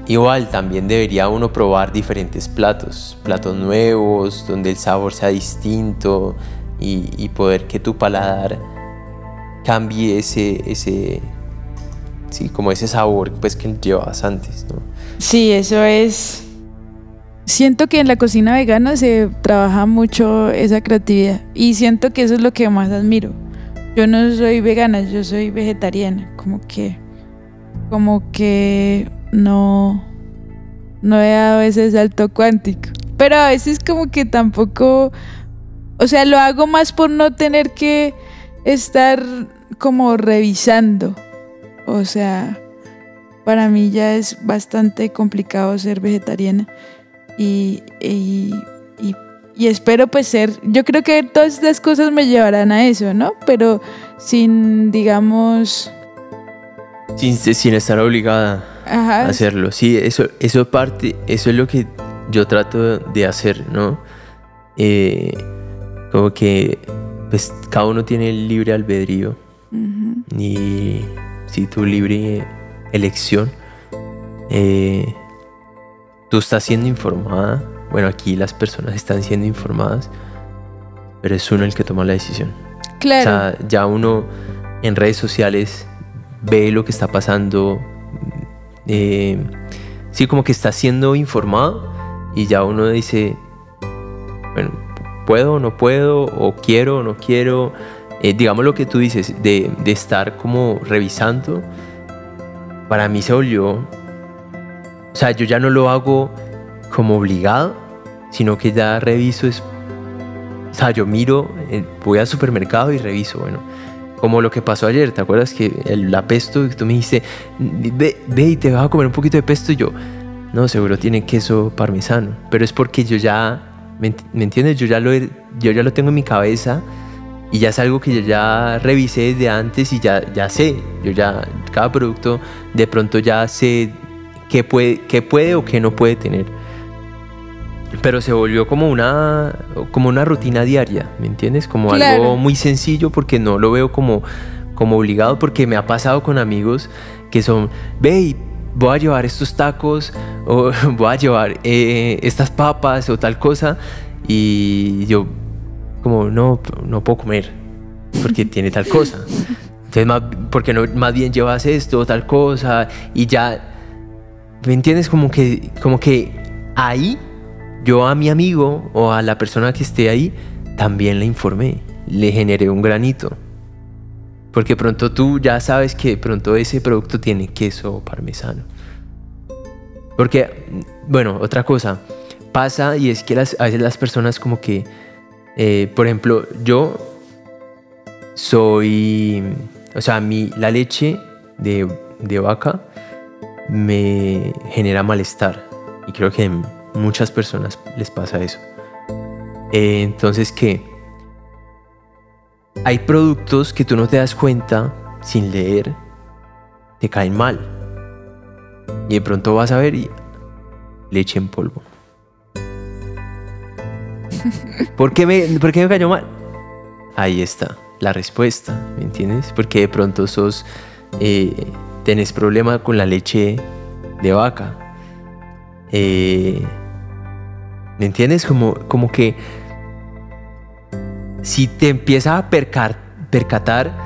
Igual también debería uno probar diferentes platos, platos nuevos, donde el sabor sea distinto y, y poder que tu paladar cambie ese, ese, sí, como ese sabor pues que llevabas antes, ¿no? Sí, eso es. Siento que en la cocina vegana se trabaja mucho esa creatividad y siento que eso es lo que más admiro. Yo no soy vegana, yo soy vegetariana, como que como que no no he dado ese salto cuántico, pero a veces como que tampoco o sea, lo hago más por no tener que estar como revisando. O sea, para mí ya es bastante complicado ser vegetariana y, y, y- y espero pues ser, yo creo que todas estas cosas me llevarán a eso, ¿no? Pero sin, digamos, Sin, sin estar obligada ajá, a hacerlo. Sí, eso, eso parte, eso es lo que yo trato de hacer, ¿no? Eh, como que pues cada uno tiene el libre albedrío y si tu libre elección, eh, tú estás siendo informada. Bueno, aquí las personas están siendo informadas, pero es uno el que toma la decisión. O claro, sea, ya uno en redes sociales ve lo que está pasando. eh, sí, como que está siendo informado y ya uno dice, bueno, puedo o no puedo, o quiero o no quiero. Eh, digamos lo que tú dices, de, de estar como revisando, para mí se volvió, o sea, yo ya no lo hago como obligado, sino que ya reviso es o sea, yo miro, eh, voy al supermercado y reviso, bueno, como lo que pasó ayer, ¿te acuerdas que el, la pesto, tú me dijiste, ve, ve y te vas a comer un poquito de pesto y yo, no, seguro tiene queso parmesano, pero es porque yo ya, ¿me, ent- me entiendes? Yo ya, lo, yo ya lo tengo en mi cabeza y ya es algo que yo ya revisé desde antes y ya, ya sé, yo ya, cada producto de pronto ya sé qué puede, qué puede o qué no puede tener pero se volvió como una como una rutina diaria, ¿me entiendes? Como Claro. algo muy sencillo porque no lo veo como como obligado porque me ha pasado con amigos que son, ve, voy a llevar estos tacos o *laughs* voy a llevar eh, estas papas o tal cosa y yo como no no puedo comer porque *laughs* tiene tal cosa. Entonces, más, porque no más bien llevas esto o tal cosa y ya ¿me entiendes? Como que como que ahí yo a mi amigo o a la persona que esté ahí también le informé, le generé un granito. Porque pronto tú ya sabes que pronto ese producto tiene queso parmesano. Porque, bueno, otra cosa, pasa y es que las, a veces las personas como que, eh, por ejemplo, yo soy, o sea, mi, la leche de, de vaca me genera malestar. Y creo que a muchas personas les pasa eso. Eh, entonces, ¿qué? Hay productos que tú no te das cuenta sin leer, te caen mal. Y de pronto vas a ver y leche en polvo. *laughs* ¿Por qué me, por qué me cayó mal? Ahí está. la respuesta, ¿me entiendes? Porque de pronto sos, eh, tenés problema con la leche de vaca. Eh, ¿Me entiendes? Como, como que si te empiezas a percatar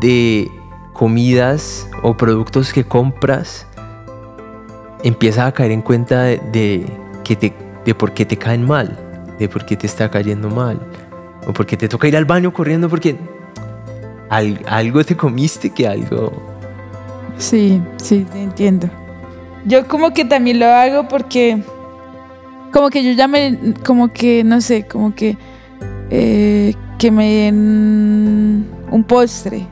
de comidas o productos que compras, empiezas a caer en cuenta de, de que te, de por qué te caen mal, de por qué te está cayendo mal, o porque te toca ir al baño corriendo porque al- algo te comiste que algo... Sí, sí, te entiendo. Yo como que también lo hago porque como que yo ya me, como que, no sé, como que eh, que me den un postre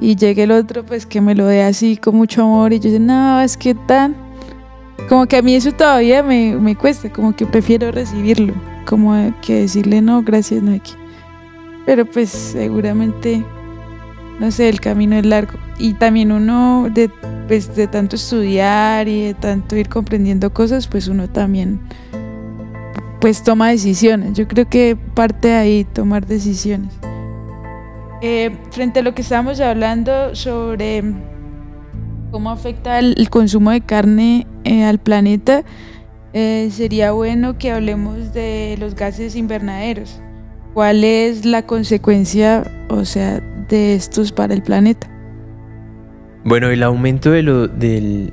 y llegue el otro pues que me lo dé así con mucho amor y yo digo, no, es que tan... Como que a mí eso todavía me, me cuesta, como que prefiero recibirlo, como que decirle no, gracias, no. Pero pues seguramente no sé, el camino es largo. Y también uno, de, pues, de tanto estudiar y de tanto ir comprendiendo cosas, pues uno también pues toma decisiones. Yo creo que parte de ahí tomar decisiones. Eh, frente a lo que estábamos hablando sobre cómo afecta el consumo de carne eh, al planeta, eh, sería bueno que hablemos de los gases invernaderos. ¿Cuál es la consecuencia, o sea, de estos para el planeta? Bueno, el aumento de lo, del,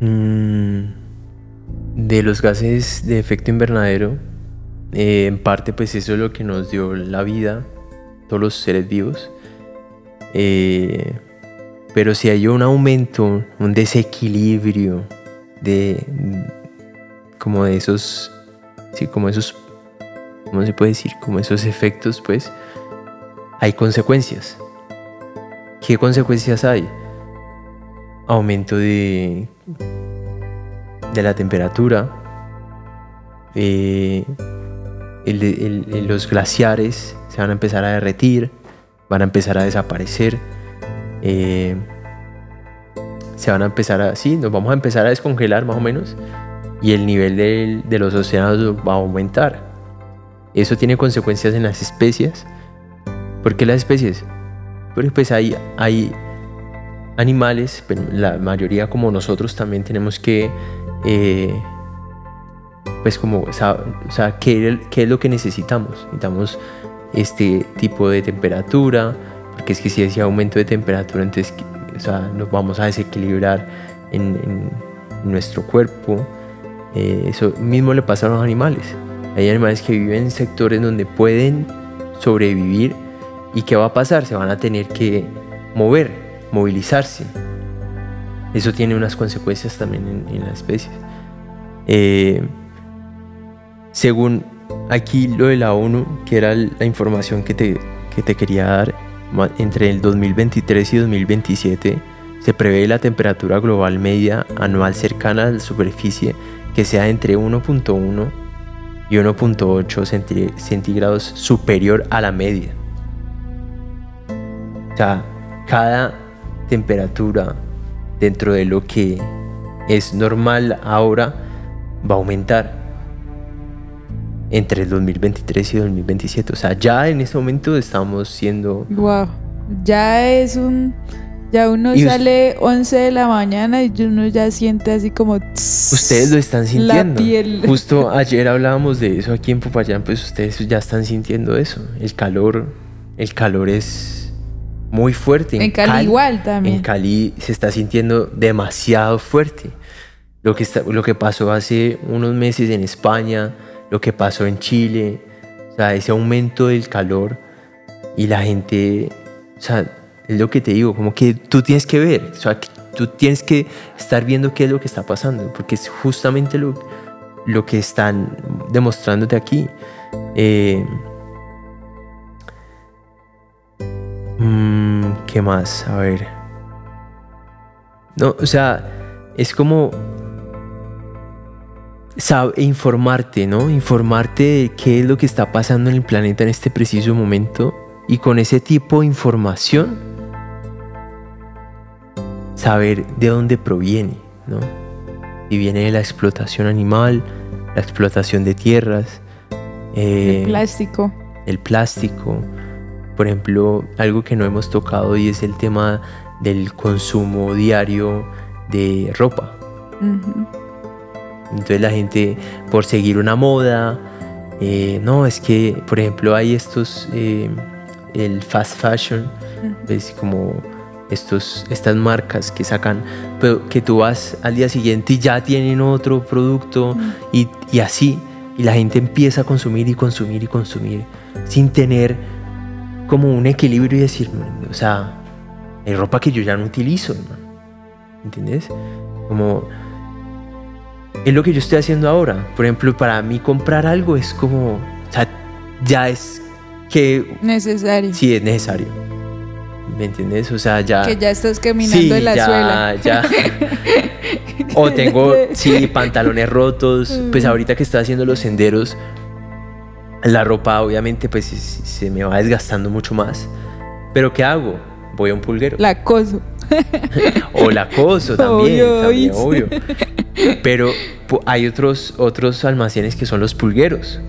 mm, de los gases de efecto invernadero, eh, en parte pues eso es lo que nos dio la vida, todos los seres vivos. Pero si hay un aumento, un desequilibrio de como de esos, sí, como esos, ¿cómo se puede decir? Como esos efectos, pues, hay consecuencias. ¿Qué consecuencias hay? Aumento de, de la temperatura, eh, los glaciares se van a empezar a derretir, van a empezar a desaparecer, eh, se van a empezar a, sí, nos vamos a empezar a descongelar más o menos y el nivel del- de los océanos va a aumentar. Eso tiene consecuencias en las especies. ¿Por qué las especies? Porque pues hay, hay animales, pero la mayoría como nosotros también tenemos que, eh, pues como, o sea, ¿qué, qué es lo que necesitamos? Necesitamos este tipo de temperatura, porque es que si hay aumento de temperatura, entonces o sea, nos vamos a desequilibrar en, en nuestro cuerpo. Eh, eso mismo le pasa a los animales. Hay animales que viven en sectores donde pueden sobrevivir y ¿qué va a pasar? Se van a tener que mover, movilizarse. Eso tiene unas consecuencias también en, en la especie. Eh, según aquí lo de la ONU, que era la información que te, que te quería dar, entre el 2023 y 2027 se prevé la temperatura global media anual cercana a la superficie que sea entre 1.1 y 1.8 centí- centígrados superior a la media. O sea, cada temperatura dentro de lo que es normal ahora va a aumentar entre el 2023 y 2027. O sea, ya en este momento estamos siendo... Wow, ya es un, ya uno Y sale 11 de la mañana y uno ya siente así como Ustedes lo están la sintiendo. piel. *laughs* Justo ayer hablábamos de eso aquí en Popayán, pues ustedes ya están sintiendo eso. El calor, el calor es muy fuerte. En Cali igual también. En Cali se está sintiendo demasiado fuerte. Lo que, está- lo que pasó hace unos meses en España, lo que pasó en Chile, o sea, ese aumento del calor y la gente, o sea, es lo que te digo, como que tú tienes que ver, o sea, tú tienes que estar viendo qué es lo que está pasando, porque es justamente lo, lo que están demostrándote aquí. Eh, mm, ¿Qué más? A ver. No, o sea, es como informarte, ¿no? Informarte de qué es lo que está pasando en el planeta en este preciso momento y con ese tipo de información saber de dónde proviene, ¿no? Si viene de la explotación animal, la explotación de tierras, eh, El plástico. el plástico, por ejemplo, algo que no hemos tocado y es el tema del consumo diario de ropa. Ujú. Entonces la gente, por seguir una moda, eh, no, es que, por ejemplo, hay estos, eh, el fast fashion, es como estos, estas marcas que sacan, pero que tú vas al día siguiente y ya tienen otro producto y, y así, y la gente empieza a consumir y consumir y consumir sin tener como un equilibrio y decir, o sea, hay ropa que yo ya no utilizo, hermano. ¿entiendes? Como es lo que yo estoy haciendo ahora. Por ejemplo, para mí comprar algo es como, o sea, ya es que Necesario. sí es necesario. ¿Me entiendes? O sea, ya Que ya estás caminando sí, en la ya, suela. ya. *laughs* o tengo, sí, *laughs* pantalones rotos. Pues ahorita que estoy haciendo los senderos, la ropa obviamente pues se- me va desgastando mucho más. Pero ¿qué hago? Voy a un pulguero. La acoso. *laughs* O la coso también, Obvio, también, obvio. Pero hay otros, otros almacenes que son los pulgueros,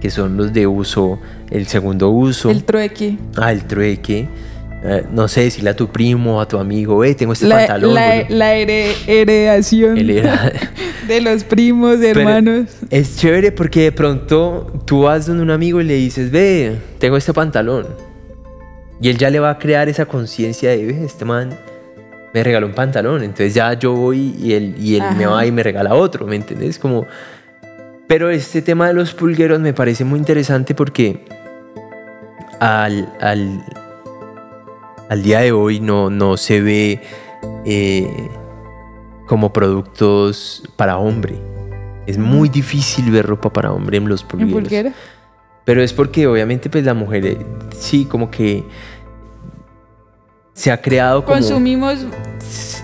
que son los de uso, el segundo uso, El trueque. ah, el trueque. Eh, no sé, decirle a tu primo, a tu amigo, eh, tengo este La, pantalón. la, boludo". la here- heredación era- *laughs* de los primos, Pero hermanos. Es chévere porque de pronto tú vas donde un amigo y le dices, ve, tengo este pantalón. Y él ya le va a crear esa conciencia de, ve, este man me regaló un pantalón. Entonces ya yo voy y él, y él me va y me regala otro, ¿me entiendes? Como... Pero este tema de los pulgueros me parece muy interesante porque al, al, al día de hoy no, no se ve eh, como productos para hombre. Es muy difícil ver ropa para hombre en los ¿En pulgueros. pulguero? Pero es porque obviamente pues la mujer eh, sí como que se ha creado como Consumimos,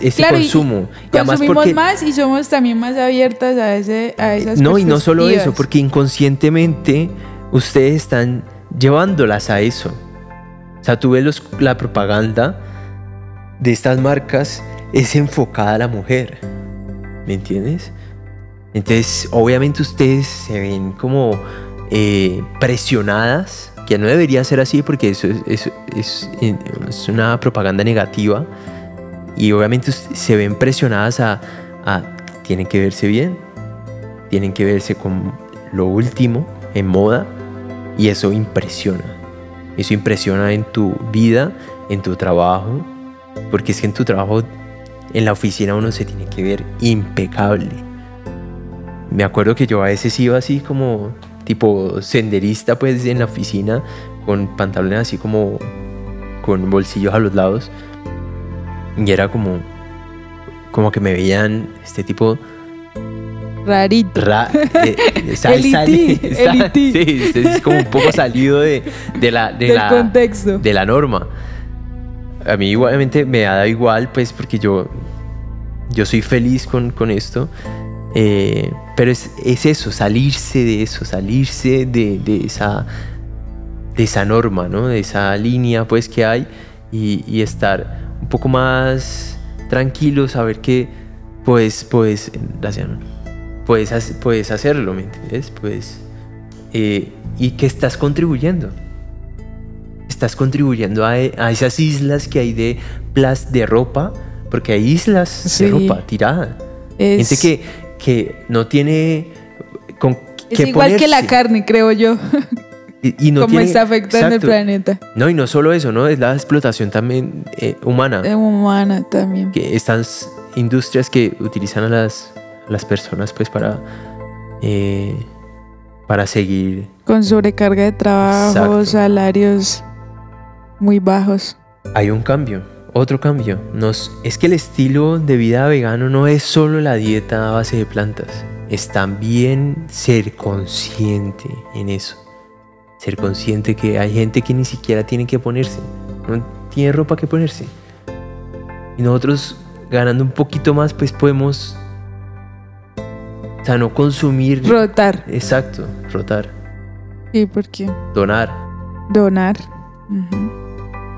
ese claro, y- consumo. Y además consumimos porque más y somos también más abiertas a, ese, a esas no y no solo eso, porque inconscientemente ustedes están llevándolas a eso. O sea, tú ves los- la propaganda de estas marcas es enfocada a la mujer. ¿Me entiendes? Entonces, obviamente ustedes se ven como eh, presionadas, que no debería ser así porque eso es, eso es- es una propaganda negativa. Y obviamente se ven presionadas a, a tienen que verse bien, tienen que verse con lo último en moda y eso impresiona. Eso impresiona en tu vida, en tu trabajo, porque es que en tu trabajo, en la oficina uno se tiene que ver impecable. Me acuerdo que yo a veces iba así como tipo senderista pues en la oficina con pantalones así como con bolsillos a los lados y era como como que me veían este tipo Rarito. Ra *laughs* eh, eh, sal- Elití, sali- *laughs* sal- elití. Sí, es como un poco salido de, de la, de, Del la, contexto. de la norma. A mí igualmente me da igual, pues, porque yo, yo soy feliz con, con esto. eh, pero es, es eso, salirse de eso, salirse de, de esa, de esa norma, ¿no? De esa línea, pues, que hay y, y estar un poco más tranquilo, saber que, pues, pues, gracias, puedes, puedes hacerlo, ¿me entiendes? Pues, eh, y que estás contribuyendo. Estás contribuyendo a, a esas islas que hay de plas de ropa, porque hay islas Sí. de ropa tirada. Es, Gente que, que no tiene con es igual que la carne, creo yo, Y, y no *laughs* como está afectando el planeta. No, y no solo eso, ¿no? Es la explotación también eh, humana. Es humana también. que estas industrias que utilizan a las, a las personas pues para eh, para seguir Con sobrecarga de trabajo, Exacto. salarios muy bajos. hay un cambio otro cambio Nos, es que el estilo de vida vegano no es solo la dieta a base de plantas es también ser consciente en eso ser consciente que hay gente que ni siquiera tiene que ponerse no tiene ropa que ponerse y nosotros ganando un poquito más pues podemos o sea no consumir Rotar. exacto rotar Sí, porque donar donar. Ujú.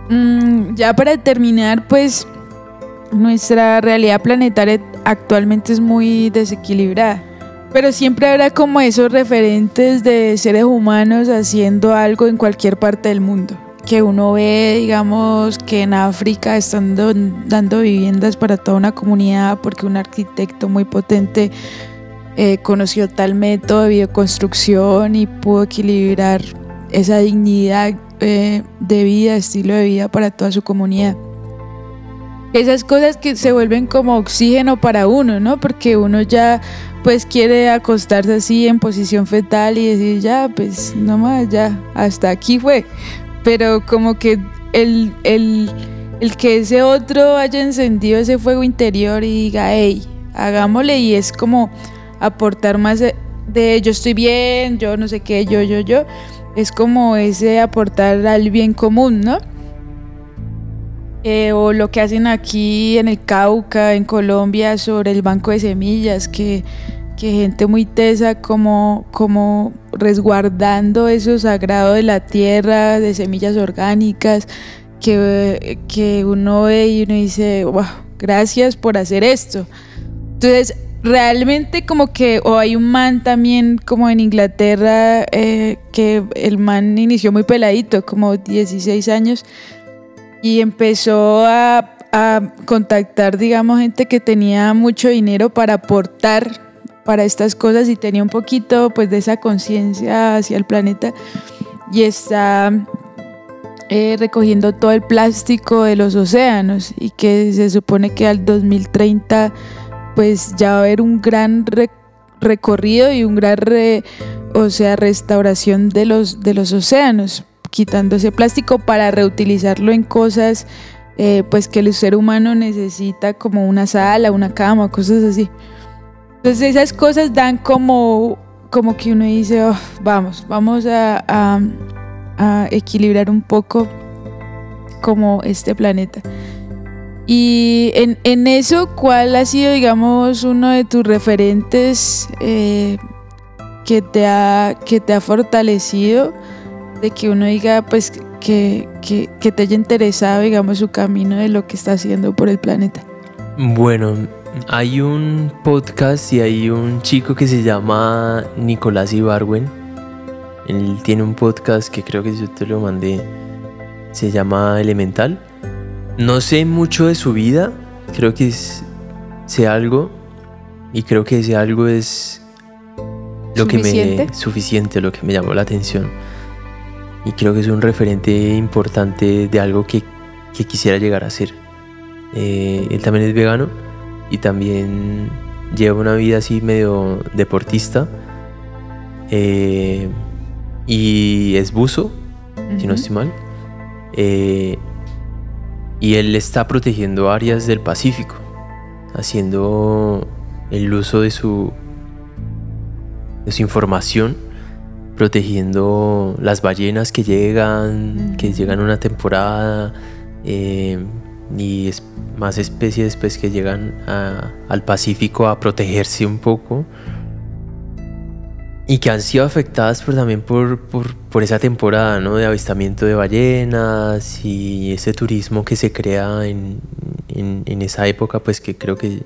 Mm, ya para terminar, pues nuestra realidad planetaria actualmente es muy desequilibrada. Pero siempre habrá como esos referentes de seres humanos haciendo algo en cualquier parte del mundo. que uno ve, digamos, que en África están do- dando viviendas para toda una comunidad porque un arquitecto muy potente eh, conoció tal método de bioconstrucción y pudo equilibrar esa dignidad eh, de vida, estilo de vida para toda su comunidad. Esas cosas que se vuelven como oxígeno para uno, ¿no? Porque uno ya pues quiere acostarse así en posición fetal y decir, ya, pues no más, ya, hasta aquí fue. Pero como que el, el, el que ese otro haya encendido ese fuego interior y diga, hey, hagámosle y es como aportar más de, yo estoy bien, yo no sé qué, yo, yo, yo. Es como ese aportar al bien común, ¿no? Eh, o lo que hacen aquí en el Cauca, en Colombia, sobre el banco de semillas, que, que gente muy tesa como, como resguardando eso sagrado de la tierra, de semillas orgánicas, que, que uno ve y uno dice, wow, gracias por hacer esto. Entonces, realmente como que, o hay un man también como en Inglaterra, eh, que el man inició muy peladito, como 16 años, y empezó a, contactar, digamos, gente que tenía mucho dinero para aportar para estas cosas y tenía un poquito pues de esa conciencia hacia el planeta. Y está eh, recogiendo todo el plástico de los océanos y que se supone que al 2030 pues ya va a haber un gran re- recorrido y un gran o sea restauración de los de los océanos quitando ese plástico para reutilizarlo en cosas eh, pues que el ser humano necesita como una sala, una cama, cosas así. Entonces esas cosas dan como, como que uno dice, "Oh, vamos, vamos a- a equilibrar un poco como este planeta. Y en, en eso, ¿cuál ha sido, digamos, uno de tus referentes eh, que, te ha, que te ha fortalecido? De que uno diga, pues, que, que, que te haya interesado, digamos, su camino de lo que está haciendo por el planeta. Bueno, hay un podcast y hay un chico que se llama Nicolás Ibarwen. Él tiene un podcast que creo que yo te lo mandé. Se llama Elemental. No sé mucho de su vida. Creo que sé algo. Y creo que ese algo es lo que me ¿Suficiente? lo que me llamó la atención. Y creo que es un referente importante de algo que, que quisiera llegar a ser. Eh, él también es vegano y también lleva una vida así medio deportista. Eh, y es buzo, si no estoy mal. Eh, y él está protegiendo áreas del Pacífico, haciendo el uso de su, de su información, protegiendo las ballenas que llegan, que llegan una temporada, eh, y es- más especies pues, que llegan a- al Pacífico a protegerse un poco y que han sido afectadas por, también por, por, por esa temporada ¿no? de avistamiento de ballenas y ese turismo que se crea en, en- esa época, pues que creo que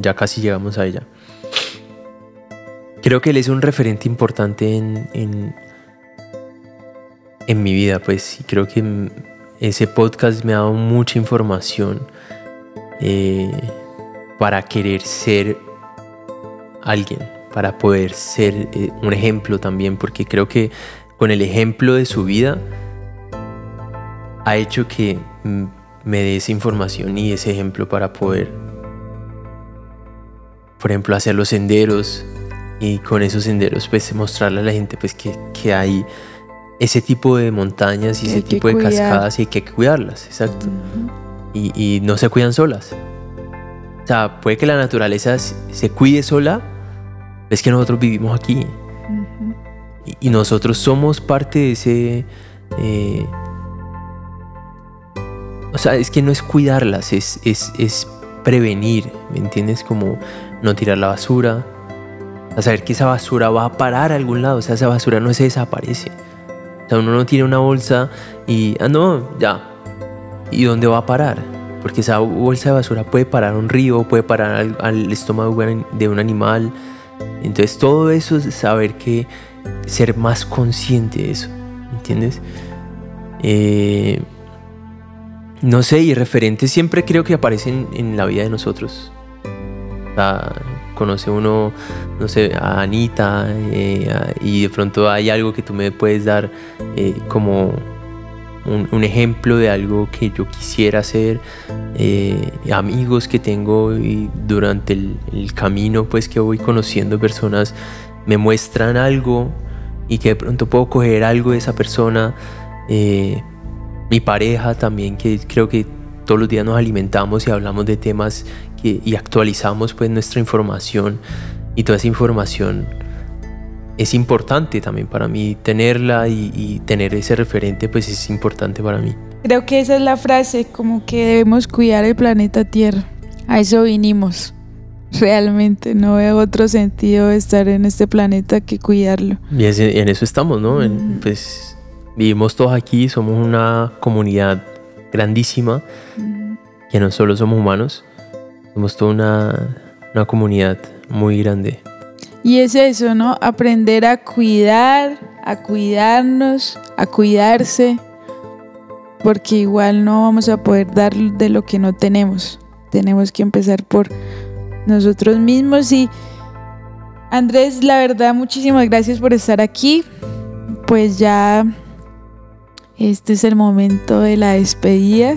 ya, casi llegamos a ella. Creo que él es un referente importante en, en, mi vida, pues, creo que ese podcast me ha dado mucha información eh, para querer ser alguien, para poder ser eh, un ejemplo también, porque creo que con el ejemplo de su vida ha hecho que mm, me dé esa información y ese ejemplo para poder, por ejemplo, hacer los senderos y con esos senderos pues mostrarle a la gente pues que, que hay ese tipo de montañas y Que ese tipo de cuidar. cascadas y hay que cuidarlas, exacto Ujú. y, y no se cuidan solas. O sea, puede que la naturaleza se cuide sola, es que nosotros vivimos aquí y, y nosotros somos parte de ese... eh, o sea, es que no es cuidarlas, es, es, es prevenir, ¿me entiendes? Como no tirar la basura, a saber que esa basura va a parar a algún lado, o sea, esa basura no se desaparece. O sea, uno no tiene una bolsa y, ah, no, ya. ¿Y dónde va a parar? Porque esa bolsa de basura puede parar a un río, puede parar al, al estómago de un animal. Entonces todo eso es saber que ser más consciente de eso, ¿entiendes? Eh, no sé, y referentes siempre creo que aparecen en la vida de nosotros. O sea, conoce uno, no sé, a Anita eh, y de pronto hay algo que tú me puedes dar eh, como un, ejemplo de algo que yo quisiera hacer, eh, amigos que tengo y durante el, el camino pues que voy conociendo personas me muestran algo y que de pronto puedo coger algo de esa persona. eh, mi pareja también, que creo que todos los días nos alimentamos y hablamos de temas que- y actualizamos pues nuestra información y toda esa información es importante también para mí tenerla y, y tener ese referente pues es importante para mí. Creo que esa es la frase, como que debemos cuidar el planeta Tierra. A eso vinimos. *laughs* Realmente no veo otro sentido estar en este planeta que cuidarlo. Y es- en eso estamos, ¿no? En- pues vivimos todos aquí, somos una comunidad grandísima, que no solo somos humanos, somos toda una, una comunidad muy grande. Y es eso, ¿no? Aprender a cuidar, a cuidarnos, a cuidarse, porque igual no vamos a poder dar de lo que no tenemos. Tenemos que empezar por nosotros mismos y Andrés, la verdad, muchísimas gracias por estar aquí. Pues ya este es el momento de la despedida.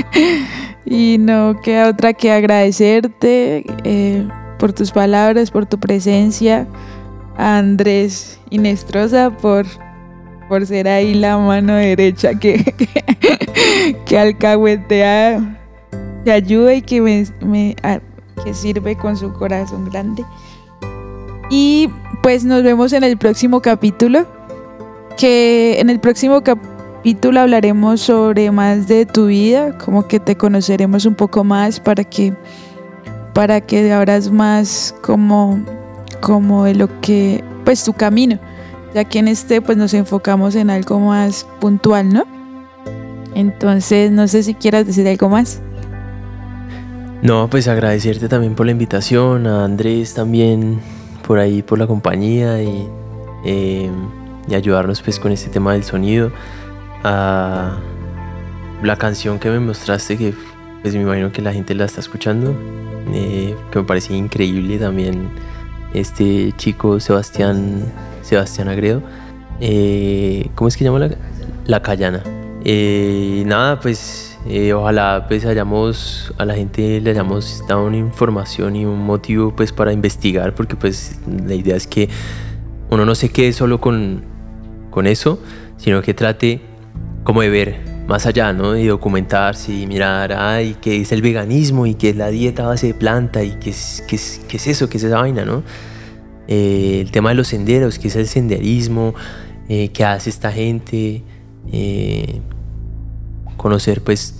*laughs* y no queda otra que agradecerte eh, por tus palabras, por tu presencia. Andrés Inestrosa por, por ser ahí la mano derecha que, *laughs* que, alcahuetea, que ayuda y que, me, me- que sirve con su corazón grande. Y pues nos vemos en el próximo capítulo. Que en el próximo capítulo hablaremos sobre más de tu vida, como que te conoceremos un poco más para que para que abras más como como de lo que pues tu camino, ya que en este pues nos enfocamos en algo más puntual, ¿no? Entonces, no sé si quieras decir algo más. No, pues agradecerte también por la invitación, a Andrés también por ahí, por la compañía y, eh, y ayudarnos pues con este tema del sonido. A la canción que me mostraste, que pues me imagino que la gente la está escuchando, eh, que me parecía increíble también este chico Sebastián, Sebastián Agredo. Eh, ¿Cómo es que llama la, la Cayana? Eh, nada, pues ojalá pues hayamos a la gente le hayamos dado una información y un motivo pues para investigar porque pues la idea es que uno no se quede solo con, con eso sino que trate como de ver más allá, ¿no? Y documentarse y mirar, ay, qué es el veganismo y qué es la dieta a base de planta y qué es, qué es, qué es eso, qué es esa vaina, ¿no? Eh, el tema de los senderos, qué es el senderismo, eh, qué hace esta gente, eh, conocer pues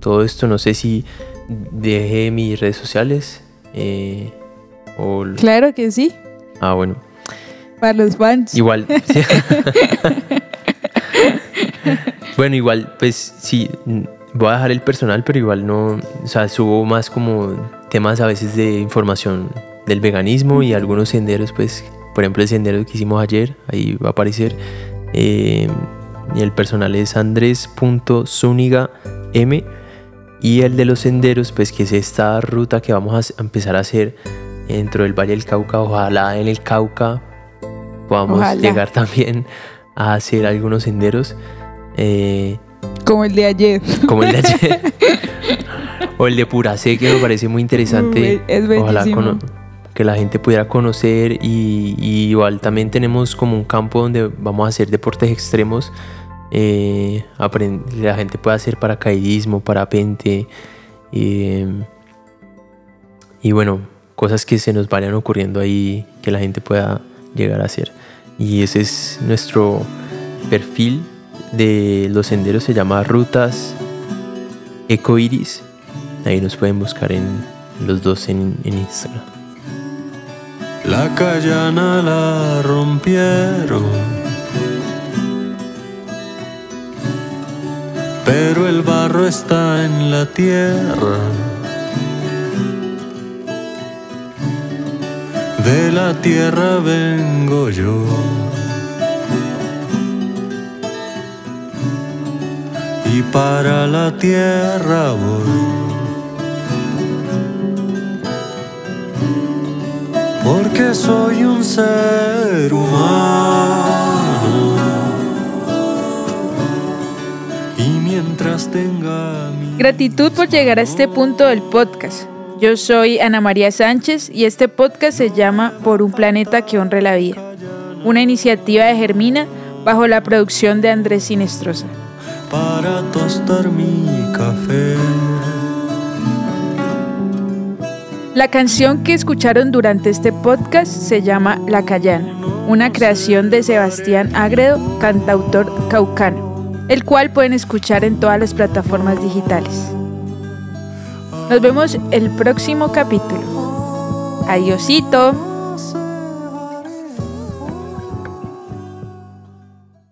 todo esto, no sé si dejé mis redes sociales o... Claro que sí, Ah, bueno. para los fans. Igual. sí. *laughs* *laughs* bueno, igual, pues sí, voy a dejar el personal, pero igual no, o sea, subo más como temas a veces de información del veganismo y algunos senderos, pues, por ejemplo, el sendero que hicimos ayer, ahí va a aparecer. eh, y el personal es andres.zuniga m y el de los senderos, pues, que es esta ruta que vamos a empezar a hacer dentro del Valle del Cauca, ojalá en el Cauca podamos Ojalá. llegar también a hacer algunos senderos eh, Como el de ayer. como el de ayer. *laughs* O el de Puracé que me parece muy interesante. Es ojalá que la gente pudiera conocer y, y igual también tenemos como un campo donde vamos a hacer deportes extremos. Eh, la gente puede hacer paracaidismo parapente eh, y bueno cosas que se nos vayan ocurriendo ahí que la gente pueda llegar a hacer. Y ese es nuestro perfil de los senderos se llama rutas ecoiris ahí nos pueden buscar en los dos en, en Instagram La callana la rompieron. Pero el barro está en la tierra. De la tierra vengo yo. Y para la tierra voy. Porque soy un ser humano. Y mientras tenga mi... Gratitud por llegar a este punto del podcast. Yo soy Ana María Sánchez y este podcast se llama Por un planeta que honre la vida, una iniciativa de Germina bajo la producción de Andrés Sinestrosa. Para tostar mi café. La canción que escucharon durante este podcast se llama La Callana, una creación de Sebastián Agredo, cantautor caucano, el cual pueden escuchar en todas las plataformas digitales. Nos vemos el próximo capítulo. Adiosito.